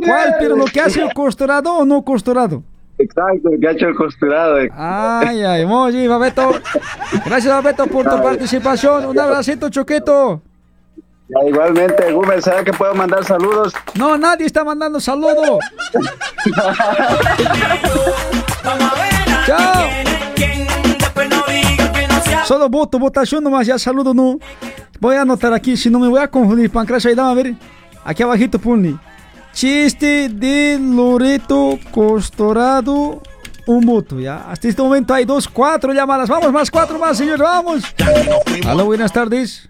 ¿Cuál? ¿Pero lo que hace el costurado o no costurado? Exacto, el que ha hecho el costurado. eh. Ay, ay, muy bien, Babeto. Gracias, Babeto, por tu participación. Un abracito, Choqueto. Ya, igualmente, Gumer, ¿será que puedo mandar saludos? No, nadie está mandando saludo. Chao. Solo voto, votación nomás, ya saludo no. Voy a anotar aquí, si no me voy a confundir. Pancracio, ahí, dame a ver. Aquí abajito, ponle. Chiste de Loreto Costorado. Un voto, ya. Hasta este momento hay dos, cuatro llamadas. Vamos, más cuatro más, señor, vamos. Aló, buenas tardes.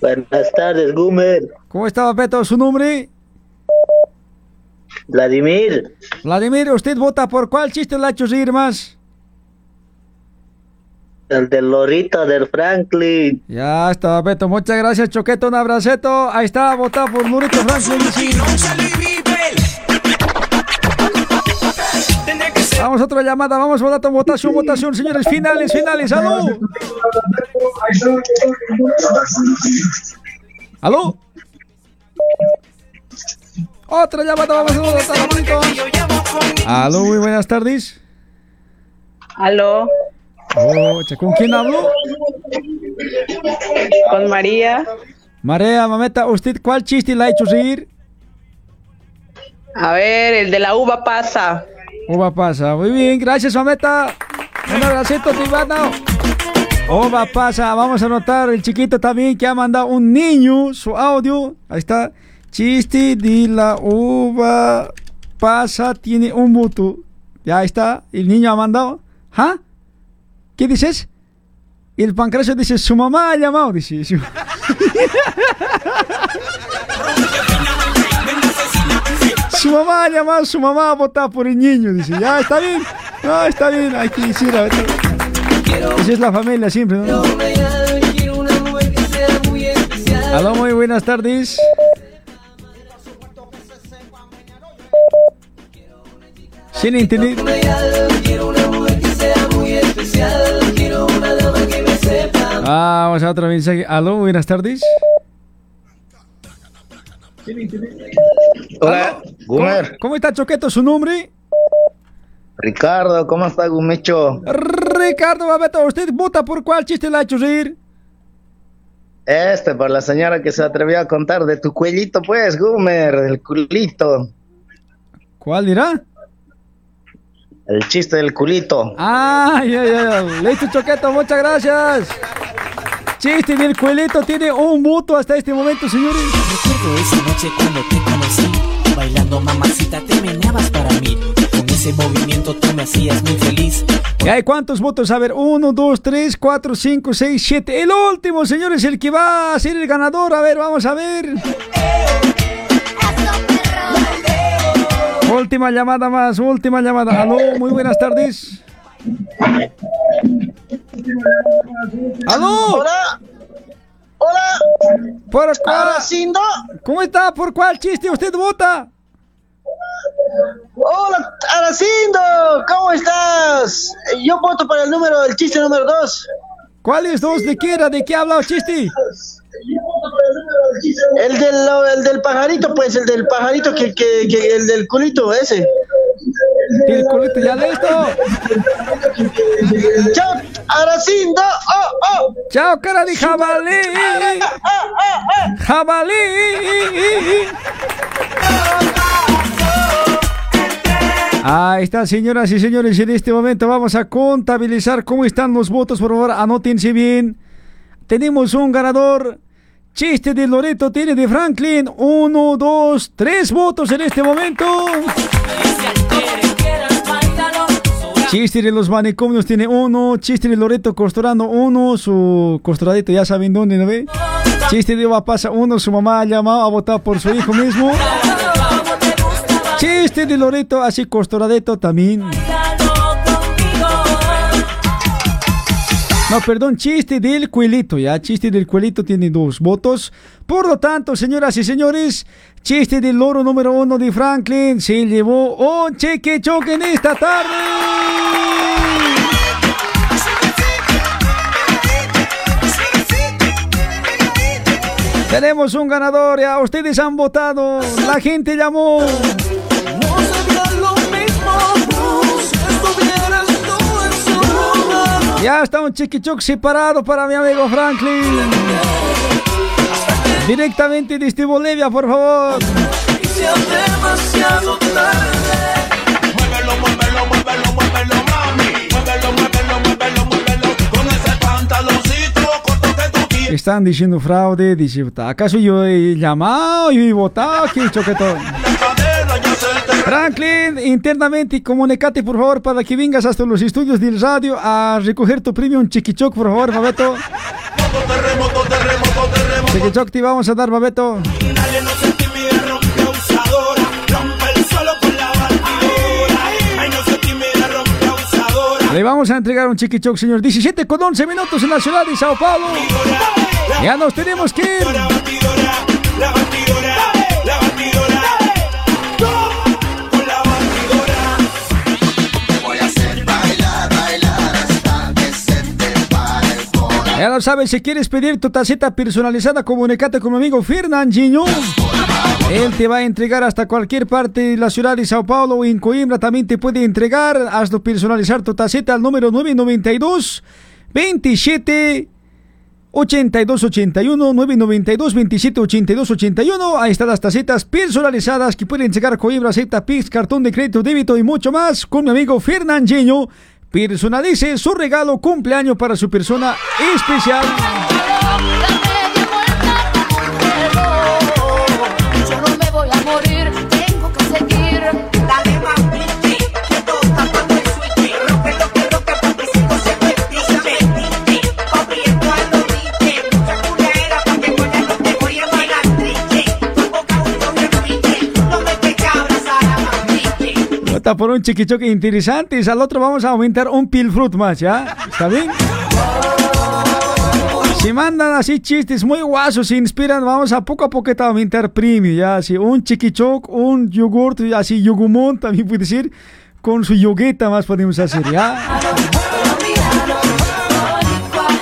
Buenas tardes, Gumer. ¿Cómo está, Beto? ¿Su nombre? Vladimir. Vladimir, ¿usted vota por cuál chiste le ha hecho reír más? El del Lorito del Franklin. Ya está, Beto. Muchas gracias, Choqueto. Un abraceto. Ahí está, votado por Lorito Franklin. Vamos a otra llamada, vamos a dar votación, votación, señores, finales, finales, aló. ¿Aló? Otra llamada, vamos a votar, bonito. Aló, muy buenas tardes. Aló, Oh, ¿Con quién hablo? con María. María, mameta, ¿usted cuál chiste le ha hecho reír? A ver, el de la uva pasa. Uva pasa, muy bien, gracias, mameta. Un abracito, Tibano. Uva pasa, vamos a anotar el chiquito también que ha mandado un niño su audio. Ahí está. Chiste de la uva pasa, tiene un voto. Ya está, el niño ha mandado. ¿Ah? ¿Qué dices? Y el pancracio dice, su mamá ha llamado, dice. su- Su mamá ha llamado, su mamá ha votado por el niño, dice. Ya, está bien. No, está bien, hay que decir, a ver. Esa es la familia siempre, ¿no? Aló, muy buenas tardes. Sin internet. Ah, vamos a otro mensaje. Aló, buenas tardes. Hola, Gumer. ¿Cómo está Choqueto? ¿Su nombre? Ricardo, ¿cómo está, Gumecho? Ricardo Babeto, ¿usted vota por cuál chiste le ha hecho reír? Este, por la señora que se atrevió a contar de tu cuellito, pues, Gumer, del culito. ¿Cuál dirá? El chiste del culito. Ah, ya, ya, ya. Listo, Choqueto, muchas gracias. Chiste del cuelito tiene un voto hasta este momento, señores. Recuerdo esa noche cuando te conocí, bailando mamacita te meneabas para mí. Con ese movimiento tú me hacías muy feliz. ¿Y hay cuántos votos? A ver, uno, dos, tres, cuatro, cinco, seis, siete. El último, señores, el que va a ser el ganador. A ver, vamos a ver. Última llamada más, última llamada. Aló, muy buenas tardes. ¡Aló! ¡Hola! ¡Hola! ¿Por cuál? Aracindo. ¿Cómo está? ¿Por cuál chiste usted vota? Hola, Aracindo, ¿cómo estás? Yo voto para el número, el chiste número dos. ¿Cuáles dos? ¿De qué era? ¿De qué habla el chiste? El del, el del pajarito, pues, el del pajarito, que, que, que- el del culito, ese. El culito, ya listo. Chao, Aracindo. Oh, oh. Chao, cara de jabalí. Jabalí. Ahí está, señoras y señores. En este momento vamos a contabilizar cómo están los votos. Por favor, anótense bien. Tenemos un ganador. Chiste de Loreto tiene de Franklin. Uno, dos, tres votos en este momento. Chiste de los manicomios tiene uno. Chiste de Loreto costurando uno. Su costuradito ya saben dónde, ¿no ve? Chiste de Eva pasa uno. Su mamá ha llamado a votar por su hijo mismo. Chiste de Loreto así costuradito también. No, perdón, chiste del cuelito, ya. Chiste del cuelito tiene dos votos. Por lo tanto, señoras y señores, chiste del loro número uno de Franklin se llevó un cheque choque en esta tarde. Tenemos un ganador, ya ustedes han votado, la gente llamó. Ya está un chiquichuc separado para mi amigo Franklin. Directamente desde Bolivia, por favor. demasiado tarde. Muévelo, muévelo, muévelo, muévelo, mami. Muévelo, muévelo, muévelo, muévelo. Con ese pantaloncito corto que tú quieres. Están diciendo fraude, dice, ¿acaso yo he llamado y he votado aquí, choquetón? Franklin, internamente comunicate por favor para que vengas hasta los estudios del radio a recoger tu premio un chiquichoc, por favor, Babeto. Chiquichoc te vamos a dar, Babeto. Le vamos a entregar un chiquichoc, señor. 17 con 11 minutos en la ciudad de Sao Paulo. Ya nos tenemos que ir. Ya lo sabes, si quieres pedir tu tacita personalizada, comunicate con mi amigo Fernandinho. Él te va a entregar hasta cualquier parte de la ciudad de Sao Paulo o en Coimbra también te puede entregar. Hazlo personalizar tu tacita al número 992 27 82 81 992 27 82 81. Ahí están las tacitas personalizadas que pueden llegar a Coimbra, acepta Pix, cartón de crédito, débito y mucho más con mi amigo Fernandinho. Personalice su regalo cumpleaños para su persona especial. Vota por un chiquichoque interesante. Y al otro vamos a aumentar un pilfrut más, ¿ya? ¿Está bien? Si mandan así chistes muy guasos, se inspiran, vamos a poco a poco a aumentar premio, ya, así, un chiquichoc, un yogurt, así, yogumón también puede ser, con su yogueta más podemos hacer, ya.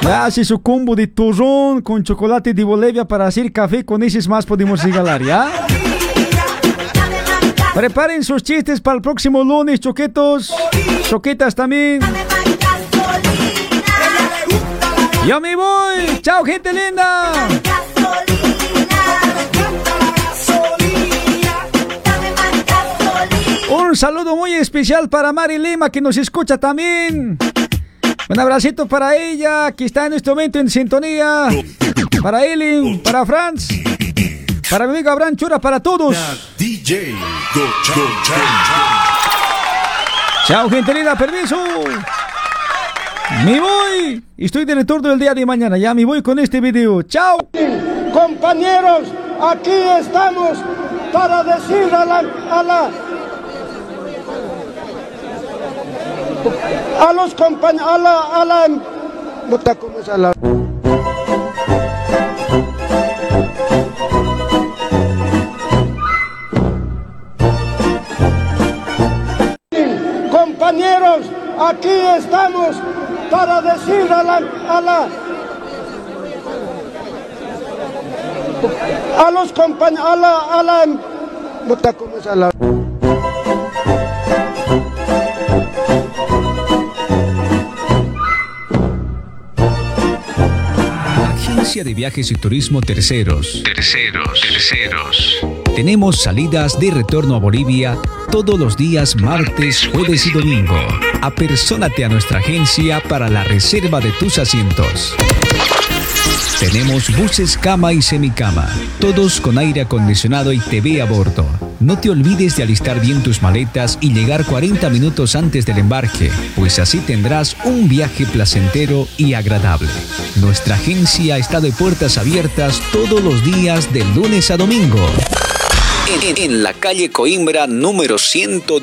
Ya, así su combo de turrón con chocolate de Bolivia para hacer café, con esos más podemos regalar, ya. Preparen sus chistes para el próximo lunes, choquetos, choquetas también. Yo me voy. Chao, gente linda. Un saludo muy especial para Mari Lima que nos escucha también. Un abracito para ella que está en este momento en sintonía. Para Ellen, para Franz, para mi amigo Abraham Chura, para todos. DJ. Chao, gente linda, permiso. Me voy. Estoy de retorno el día de mañana. Ya me voy con este video. Chao. Compañeros, aquí estamos para decir a la, a la a los compañeros, a la, a la, aquí estamos para decir a la, a la, a los compañeros, a la, a la, puta, ¿cómo es a la? Agencia de Viajes y Turismo Terceros. Terceros. Terceros. Tenemos salidas de retorno a Bolivia todos los días martes, jueves y domingo. Apersónate a nuestra agencia para la reserva de tus asientos. Tenemos buses cama y semicama, todos con aire acondicionado y TV a bordo. No te olvides de alistar bien tus maletas y llegar 40 minutos antes del embarque, pues así tendrás un viaje placentero y agradable. Nuestra agencia está de puertas abiertas todos los días de lunes a domingo. En, en la calle Coimbra número 102.